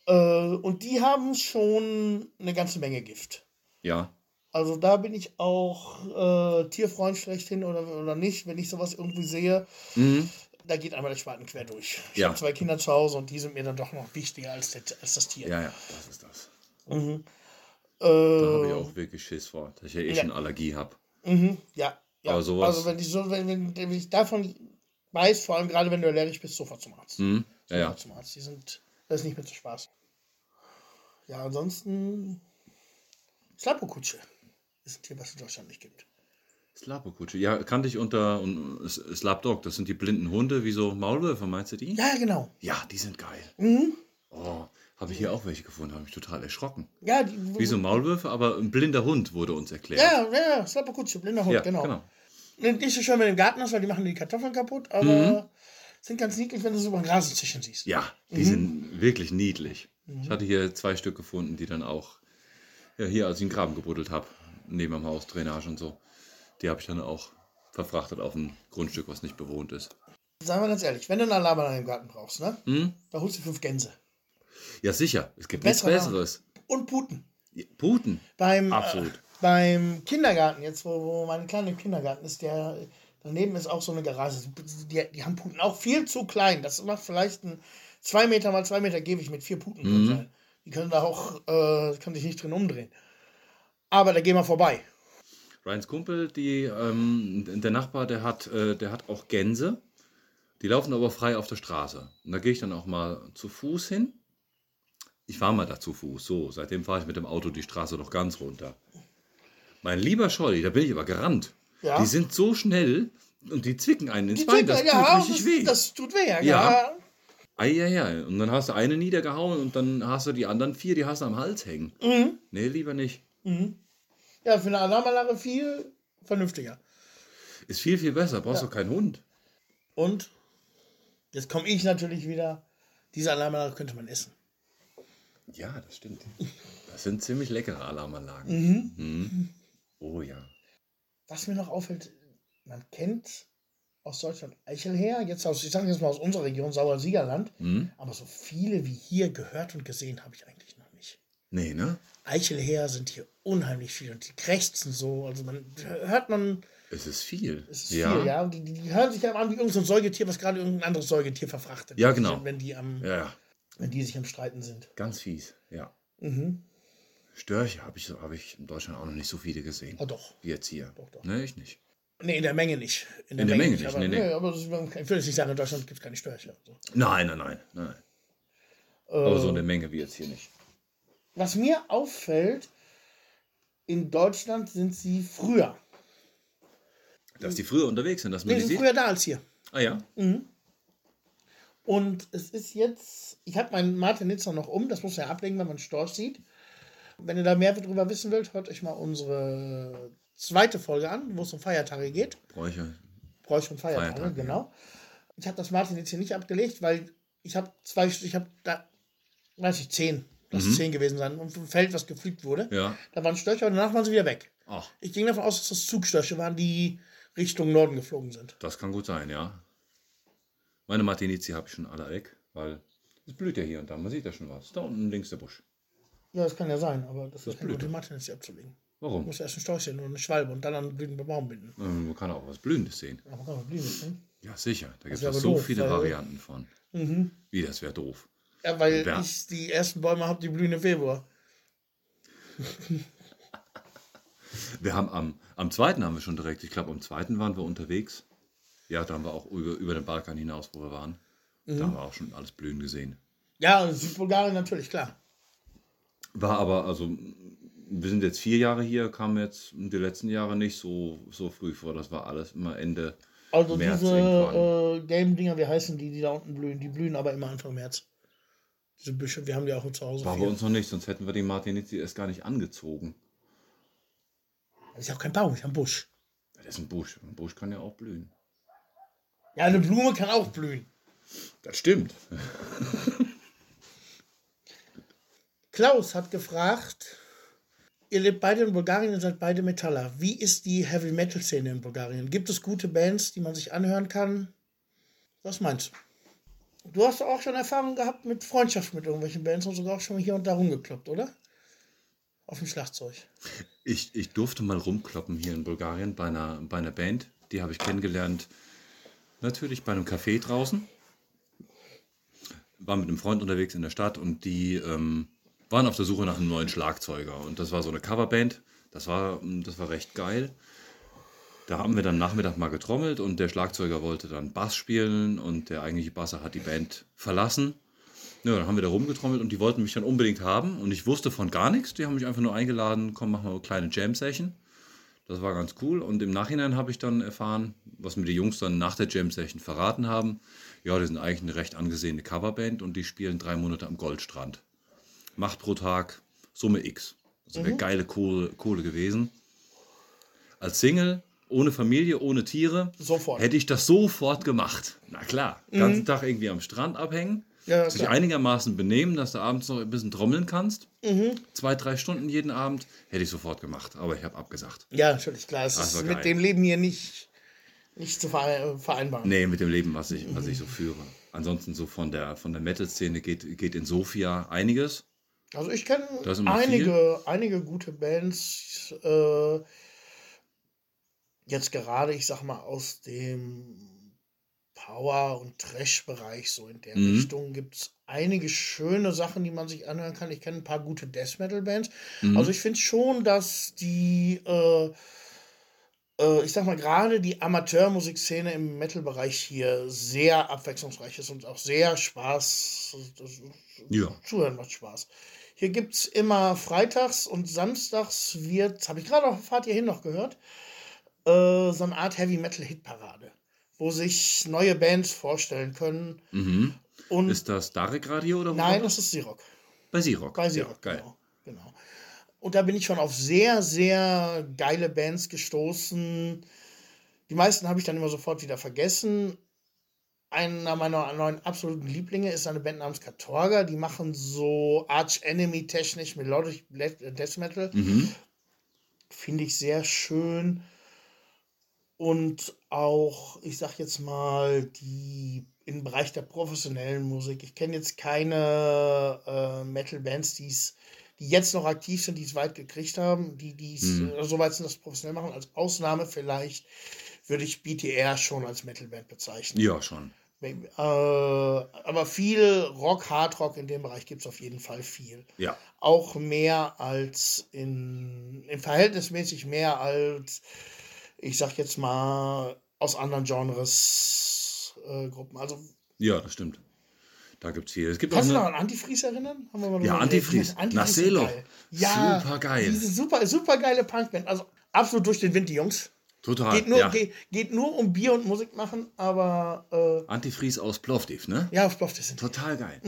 Äh, und die haben schon eine ganze Menge Gift. Ja. Also da bin ich auch äh, Tierfreund schlechthin oder, oder nicht, wenn ich sowas irgendwie sehe. Mhm. Da geht einmal der Spaten quer durch. Ich Ja. habe zwei Kinder zu Hause und die sind mir dann doch noch wichtiger als, der, als das Tier. Ja, ja, das ist das. Mhm. Da habe ich Äh, auch wirklich Schiss vor, dass ich ja eh Ja. schon Allergie habe. mhm, ja, ja. Aber sowas- Also wenn, die so, wenn, wenn, wenn ich davon weiß, vor allem gerade wenn du allergisch bist, sofort zum Arzt. Mhm. Ja, Sofort ja. zum Arzt. Die sind, das ist nicht mehr zu Spaß. Ja, ansonsten Slapokutsche ist ein Tier, was es in Deutschland nicht gibt. Slapokutsche. Ja, kannte ich unter und S- Slapdog. Das sind die blinden Hunde, wie so Maulwürfe, meinst du die? Ja, genau. Ja, die sind geil. Mhm. Oh, habe ich hier auch welche gefunden, habe mich total erschrocken. Ja, die, Wie so Maulwürfe, aber ein blinder Hund wurde uns erklärt. Ja, ja, ja, Slapokutsche, blinder Hund, Ja, genau. genau. Nicht so schön, wenn du im Garten hast, weil die machen die Kartoffeln kaputt, aber sind ganz niedlich, wenn du sie über den Rasen zischen siehst. Mhm. Ja, die Mhm. sind wirklich niedlich. Ich hatte hier zwei Stück gefunden, die dann auch, ja, hier, als ich einen Graben gebuddelt habe, neben dem Haus, Drainage und so, die habe ich dann auch verfrachtet auf ein Grundstück, was nicht bewohnt ist. Sagen wir ganz ehrlich, wenn du eine Alarmanlage im Garten brauchst, ne, Hm? da holst du fünf Gänse. Ja, sicher. Es gibt nichts Besser, Besseres. Und Puten. Puten. Beim, Absolut. Äh, beim Kindergarten, jetzt wo, wo mein kleiner im Kindergarten ist, der daneben ist auch so eine Garage. Die, die haben Puten auch viel zu klein. Das macht vielleicht ein 2 Meter mal 2 Meter Gehweg mit vier Puten sein. Die können da auch, äh, können sich nicht drin umdrehen. Aber da gehen wir vorbei. Ryans Kumpel, die, ähm, der Nachbar, der hat, äh, der hat auch Gänse. Die laufen aber frei auf der Straße. Und da gehe ich dann auch mal zu Fuß hin. Ich fahre mal da zu Fuß. So, seitdem fahre ich mit dem Auto die Straße doch ganz runter. Mein lieber Scholli, da bin ich aber gerannt. Ja. Die sind so schnell und die zwicken einen ins Die Bein. Das tut ja, richtig das, weh. das tut weh, ja. Ja. ja. Eieiei. Und dann hast du eine niedergehauen und dann hast du die anderen vier, die hast du am Hals hängen. Mhm. Nee, lieber nicht. Ja, für eine Alarmanlage viel vernünftiger. Ist viel, viel besser. Brauchst du keinen Hund. Und jetzt komme ich natürlich wieder. Diese Alarmanlage könnte man essen. Ja, das stimmt. Das sind ziemlich leckere Alarmanlagen. Mhm. Oh ja. Was mir noch auffällt, man kennt aus Deutschland Eichelher, jetzt aus, ich sage jetzt mal aus unserer Region, Sauer-Siegerland, Mhm. aber so viele wie hier gehört und gesehen habe ich eigentlich noch nicht. Nee, ne? Eichelher sind hier unheimlich viel und die krächzen so, also man hört man, Es ist viel. es ist ja. viel, ja, und die, die, hören sich dann an wie irgendein so Säugetier, was gerade irgendein anderes Säugetier verfrachtet. Ja, genau. Wenn die, am, Ja, wenn die sich am Streiten sind. Ganz fies. Ja. Mhm. Störche habe ich, so- hab ich in Deutschland auch noch nicht so viele gesehen. Oh doch. Wie jetzt hier. Doch, doch. Nee, ich nicht. Nee, in der Menge nicht. In der Menge nicht, aber, nee, nee. aber das ist, ich jetzt nicht sagen, in Deutschland gibt es keine Störche. Also. Nein, nein, nein. nein. nein. Aber so eine Menge wie jetzt hier nicht. Was mir auffällt, in Deutschland sind sie früher. Dass die früher unterwegs sind, dass man die sind sieht. früher da als hier. Ah ja. Und es ist jetzt, ich habe meinen Martinitzer noch um, das muss man ja ablegen, wenn man Storch sieht. Wenn ihr da mehr darüber wissen wollt, hört euch mal unsere zweite Folge an, wo es um Feiertage geht. Bräuche. Bräuche und Feiertage, Feiertage, genau. Ich habe das Martinitz hier nicht abgelegt, weil ich habe zwei, ich habe da, weiß ich, zehn, lass es zehn gewesen sein, auf dem Feld, was gepflügt wurde. Mhm. Ja. Da waren Störche und danach waren sie wieder weg. Ach, Ich ging davon aus, dass das Zugstörche waren, die Richtung Norden geflogen sind. das kann gut sein, ja. Meine Martinizi habe ich schon alle weg, weil es blüht ja hier und da. Man sieht ja schon was. Da unten links der Busch. Ja, das kann ja sein, aber das, ist blöd. Grund, die Martinitz hier abzulegen. Du Warum? musst erst einen Storch sehen und eine Schwalbe und dann einen blühenden Baum binden. Ähm, Man kann auch was Blühendes sehen. Aber kann man blühen ne? Ja, sicher. Da gibt es so doof, viele Varianten von. Mhm. Wie, das wäre doof. Ja, weil Ja. ich die ersten Bäume habe, die blühen im Februar. Wir haben am, am zweiten haben wir schon direkt, ich glaube am zweiten waren wir unterwegs. Ja, da haben wir auch über, über den Balkan hinaus, wo wir waren. Mhm. Da haben wir auch schon alles blühen gesehen. Ja, Südbulgarien natürlich, klar. War aber, also, wir sind jetzt vier Jahre hier, kam jetzt die letzten Jahre nicht so, so früh vor. Das war alles immer Ende. Also März diese äh, gelben Dinger, wie heißen die, die da unten blühen? Die blühen aber immer Anfang März. Diese Büsche, wir haben die auch zu Hause. War bei uns noch nicht, sonst hätten wir die Martinizi erst gar nicht angezogen. Das ist ja auch kein Baum, das ist ein Busch. Das ist ein Busch. Ein Busch kann ja auch blühen. Ja, eine Blume kann auch blühen. Das stimmt. Klaus hat gefragt, ihr lebt beide in Bulgarien, ihr seid beide Metaller. Wie ist die Heavy Metal Szene in Bulgarien? Gibt es gute Bands, die man sich anhören kann? Was meinst du? Du hast auch schon Erfahrung gehabt mit Freundschaft mit irgendwelchen Bands und sogar auch schon hier und da rumgekloppt, oder? Auf dem Schlagzeug. Ich, ich durfte mal rumkloppen hier in Bulgarien bei einer, bei einer Band. Die habe ich kennengelernt, natürlich bei einem Café draußen. War mit einem Freund unterwegs in der Stadt und die ähm, waren auf der Suche nach einem neuen Schlagzeuger. Und das war so eine Coverband. Das war, das war recht geil. Da haben wir dann Nachmittag mal getrommelt und der Schlagzeuger wollte dann Bass spielen und der eigentliche Basser hat die Band verlassen. Ja, dann haben wir da rumgetrommelt und die wollten mich dann unbedingt haben und ich wusste von gar nichts. Die haben mich einfach nur eingeladen, komm, machen wir eine kleine Jam-Session. Das war ganz cool und im Nachhinein habe ich dann erfahren, was mir die Jungs dann nach der Jam-Session verraten haben. Ja, die sind eigentlich eine recht angesehene Coverband und die spielen drei Monate am Goldstrand. Macht pro Tag Summe X. Das wäre geile Kohle, Kohle gewesen. Als Single ohne Familie, ohne Tiere, Sofort. hätte ich das sofort gemacht. Na klar, den ganzen Tag irgendwie am Strand abhängen, Ja, sich einigermaßen benehmen, dass du abends noch ein bisschen trommeln kannst. Zwei, drei Stunden jeden Abend, hätte ich sofort gemacht, aber ich habe abgesagt. Ja, natürlich, klar. Es ist geil. mit dem Leben hier nicht, nicht zu vere- vereinbaren. Nee, mit dem Leben, was ich, was ich so führe. Ansonsten so von der, von der Metal-Szene geht, geht in Sofia einiges. Also ich kenne einige, einige gute Bands, äh, jetzt gerade, ich sag mal, aus dem Power- und Trash-Bereich, so in der Mhm. Richtung, gibt es einige schöne Sachen, die man sich anhören kann. Ich kenne ein paar gute Death-Metal-Bands. Mhm. Also ich finde schon, dass die, äh, äh, ich sag mal, gerade die Amateurmusikszene im Metal-Bereich hier sehr abwechslungsreich ist und auch sehr Spaß. Das, Ja. Zuhören macht Spaß. Hier gibt es immer freitags und samstags wird, habe ich gerade auf der Fahrt hierhin noch gehört, äh, so eine Art Heavy Metal Hitparade, wo sich neue Bands vorstellen können. Mhm. Und Ist das Darek Radio oder nein, das ist Sirock. Bei Sirock. Bei Sirock, ja, geil. genau, genau. Und da bin ich schon auf sehr, sehr geile Bands gestoßen. Die meisten habe ich dann immer sofort wieder vergessen. Einer meiner neuen absoluten Lieblinge ist eine Band namens Katorga. Die machen so Arch Enemy technisch Melodic Death Metal. Mhm. Finde ich sehr schön. Und auch, ich sag jetzt mal, die im Bereich der professionellen Musik. Ich kenne jetzt keine äh, Metal-Bands, die's, die jetzt noch aktiv sind, die es weit gekriegt haben, die die Mhm. äh, so weit sind, das professionell machen. Als Ausnahme vielleicht würde ich BTR schon als Metal-Band bezeichnen. Ja, schon. Äh, aber viel Rock, Hardrock in dem Bereich gibt es auf jeden Fall viel Ja. auch mehr als in, in verhältnismäßig mehr als, ich sag jetzt mal, aus anderen Genres äh, Gruppen. Also, Ja, das stimmt. Da gibt es viel. Es gibt kannst du noch an Antifreeze erinnern? Ja, Antifreeze. geredet. Nach geil. Ja, Supergeil. Diese super, super geile Punkband. Also, absolut durch den Wind, die Jungs. total. Geht nur, ja. geht, geht nur um Bier und Musik machen, aber äh, Antifreeze aus Plovdiv, ne? ja, das sind. Total geil.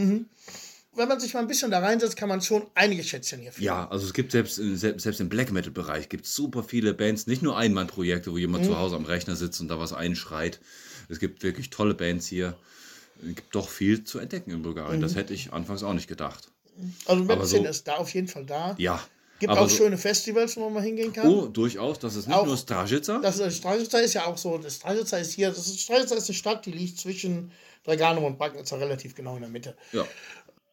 Wenn man sich mal ein bisschen da reinsetzt, kann man schon einige Schätzchen hier finden. Ja, also es gibt selbst, in- selbst, im Black Metal Bereich gibt super viele Bands, nicht nur Einmannprojekte, wo jemand Mhm. zu Hause am Rechner sitzt und da was einschreit. Es gibt wirklich tolle Bands hier. Es gibt doch viel zu entdecken in Bulgarien. Mhm. Das hätte ich anfangs auch nicht gedacht. Also, Metal so- ist da auf jeden Fall da. Ja. Gibt auch so- schöne Festivals, wo man hingehen kann. Oh, durchaus. Das ist nicht Auch- nur Strajica. Das ist, Stralsitzer ist ja auch so, das Stralsitzer ist hier, das ist, Stralsitzer ist eine Stadt, die liegt zwischen Dragano und Bagnitzer relativ genau in der Mitte. Ja.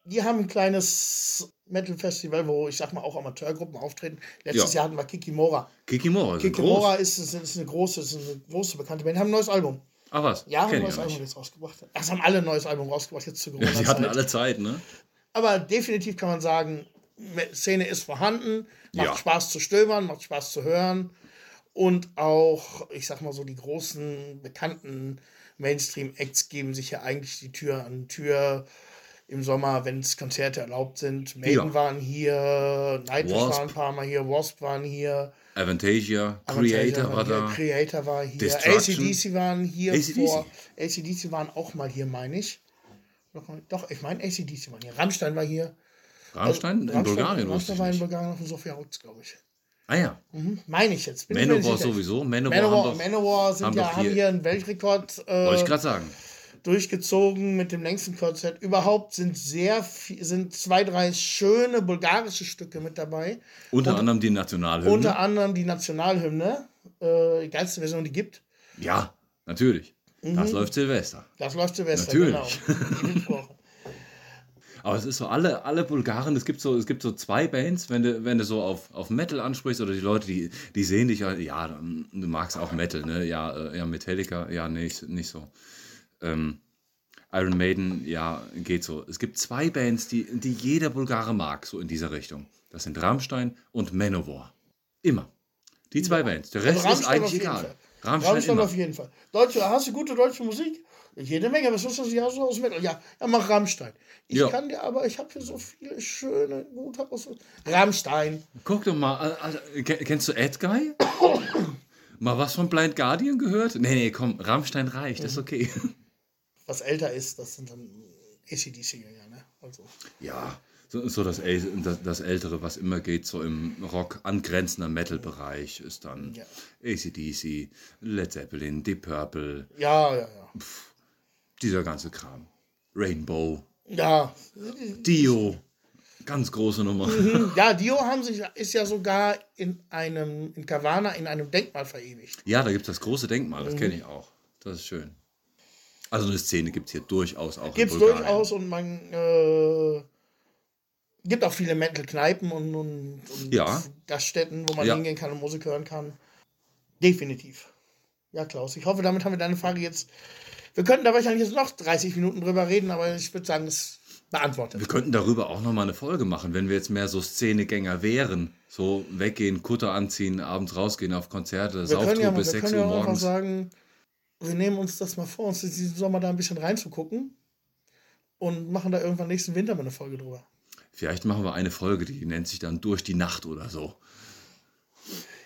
Die haben ein kleines Metal-Festival, wo ich sag mal auch Amateurgruppen auftreten. Letztes Ja. Jahr hatten wir Kikimora. Kikimora. sind Kikimora ist, ist, ist eine große, ist eine große bekannte Band. Die haben ein neues Album. Ach was? Ja, haben ein neues ja Album jetzt rausgebracht. Ach, es haben alle ein neues Album rausgebracht, jetzt zu Corona. Sie hatten alle Zeit, ne? Aber definitiv kann man sagen, Szene ist vorhanden, macht Ja. Spaß zu stöbern, macht Spaß zu hören. Und auch, ich sag mal so, die großen, bekannten Mainstream-Acts geben sich ja eigentlich die Tür an Tür im Sommer, wenn es Konzerte erlaubt sind. Maiden Ja. waren hier, Nightwish waren ein paar Mal hier, Wasp waren hier. Avantasia, Creator war hier, da. Creator war hier. ACDC waren hier AC/DC. vor. ACDC waren auch mal hier, meine ich. Doch, ich meine ACDC waren hier. Rammstein war hier. Rammstein in Rammstein- Bulgarien Rammstein war in. Bulgarien auf dem Sofia Rutz, glaube ich. Ah ja. Mhm. Meine ich jetzt. Bin Manowar sowieso. Manowar, Manowar, haben doch, Manowar sind haben ja, doch haben hier- hier einen Weltrekord wollte ich äh, gerade sagen. Durchgezogen mit dem längsten Konzert. Überhaupt sind sehr viel, sind zwei, drei schöne bulgarische Stücke mit dabei. Unter anderem die Nationalhymne. Unter anderem die Nationalhymne, äh, die geilste Version, die gibt. ja, natürlich. das läuft Silvester. Das läuft Silvester, Natürlich. genau. Aber es ist so, alle, alle Bulgaren, es gibt so, es gibt so zwei Bands, wenn du, wenn du so auf, auf Metal ansprichst oder die Leute, die, die sehen dich, ja, ja, du magst auch Metal, ne? Ja, äh, ja Metallica, ja, nee, nicht, nicht so. Ähm, Iron Maiden, ja, geht so. Es gibt zwei Bands, die, die jeder Bulgare mag, so in dieser Richtung. Das sind Rammstein und Manowar. Immer. Die zwei Bands. Der Rest Also ist eigentlich egal. Rammstein, Rammstein immer. auf jeden Fall. Deutsche, hast du gute deutsche Musik? Jede Menge, was ist das? Ja, so aus Metal. Ja, ja, mach Rammstein. Ich Ja. kann dir aber, ich habe hier so viele schöne, gute aus Rammstein. Guck doch mal, ken- kennst du Ed Guy? mal was von Blind Guardian gehört? Nee, nee, komm, Rammstein reicht, das ist okay. Was älter ist, das sind dann ACDC-Jünger, ne? Also. Ja, so, so das, das, das Ältere, was immer geht, so im Rock angrenzender Metal-Bereich, ist dann Ja. ACDC, Led Zeppelin, Deep Purple, Ja, ja, ja. dieser ganze Kram. Rainbow, Ja, Dio, ganz große Nummer. ja, Dio haben sich, ist ja sogar in einem, in Cavana in einem Denkmal verewigt. Ja, da gibt es das große Denkmal, das kenne ich auch. Das ist schön. Also eine Szene gibt es hier durchaus auch. Gibt es durchaus und man äh, gibt auch viele Metal-Kneipen und, und, und Ja. Gaststätten, wo man Ja. hingehen kann und Musik hören kann. Definitiv. Ja, Klaus, ich hoffe, damit haben wir deine Frage jetzt. Wir könnten da wahrscheinlich jetzt noch 30 Minuten drüber reden, aber ich würde sagen, es beantwortet. Wir könnten darüber auch nochmal eine Folge machen, wenn wir jetzt mehr so Szenegänger wären. So weggehen, Kutter anziehen, abends rausgehen auf Konzerte, Wir können Sauftour ja, bis wir 6 können Uhr ja auch einfach morgens. sagen, wir nehmen uns das mal vor, uns diesen Sommer da ein bisschen reinzugucken und machen da irgendwann nächsten Winter mal eine Folge drüber. Vielleicht machen wir eine Folge, die nennt sich dann Durch die Nacht oder so.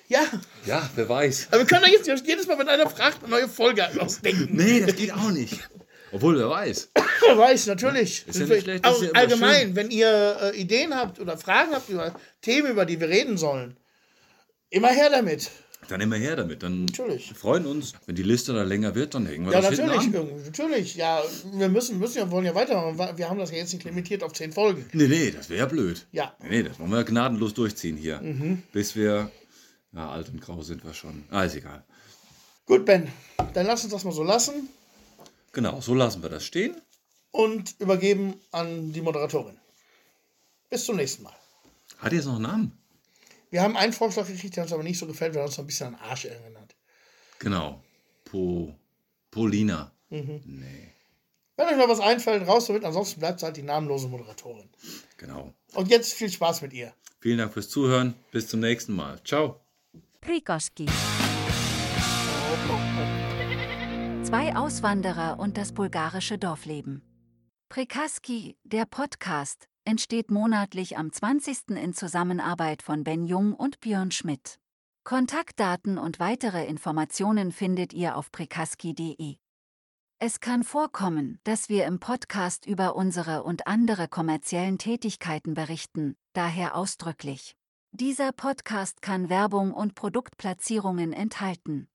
Ja, Ja, wer weiß. aber wir können da jetzt nicht jedes Mal, wenn einer fragt, eine neue Folge ausdenken. Nee, das geht auch nicht. Obwohl, wer weiß. Wer weiß, natürlich. Ist ja nicht schlecht, ist ja allgemein, schön. wenn ihr äh, Ideen habt oder Fragen habt über Themen, über die wir reden sollen, immer her damit. Dann immer her damit. Dann Natürlich. freuen uns. Wenn die Liste dann länger wird, dann hängen wir Ja, das natürlich, hinten an. natürlich. Ja, wir müssen, müssen ja, wollen ja weitermachen. Wir haben das ja jetzt nicht limitiert auf zehn Folgen. Nee, nee, das wäre ja blöd. Ja. Nee, nee, das wollen wir gnadenlos durchziehen hier. Mhm. Bis wir, ja, alt und grau sind wir schon. Ah, ist egal. Gut, Ben, dann lass uns das mal so lassen Genau, so lassen wir das stehen. und übergeben an die Moderatorin. Bis zum nächsten Mal. Hat jetzt noch einen Namen? Wir haben einen Vorschlag gekriegt, der uns aber nicht so gefällt, weil er uns so ein bisschen an Arsch erinnert. Genau. Po, Polina. Mhm. Nee, Wenn euch noch was einfällt, raus damit. Ansonsten bleibt es halt die namenlose Moderatorin. genau. Und jetzt viel Spaß mit ihr. Vielen Dank fürs Zuhören. Bis zum nächsten Mal. Ciao. Prikoski. Zwei Auswanderer und das bulgarische Dorfleben. Prikaski, der Podcast, entsteht monatlich am 20. in Zusammenarbeit von Ben Jung und Björn Schmidt. Kontaktdaten und weitere Informationen findet ihr auf prikaski.de. Es kann vorkommen, dass wir im Podcast über unsere und andere kommerziellen Tätigkeiten berichten, daher ausdrücklich. Dieser Podcast kann Werbung und Produktplatzierungen enthalten.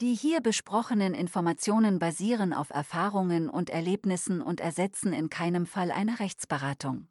Die hier besprochenen Informationen basieren auf Erfahrungen und Erlebnissen und ersetzen in keinem Fall eine Rechtsberatung.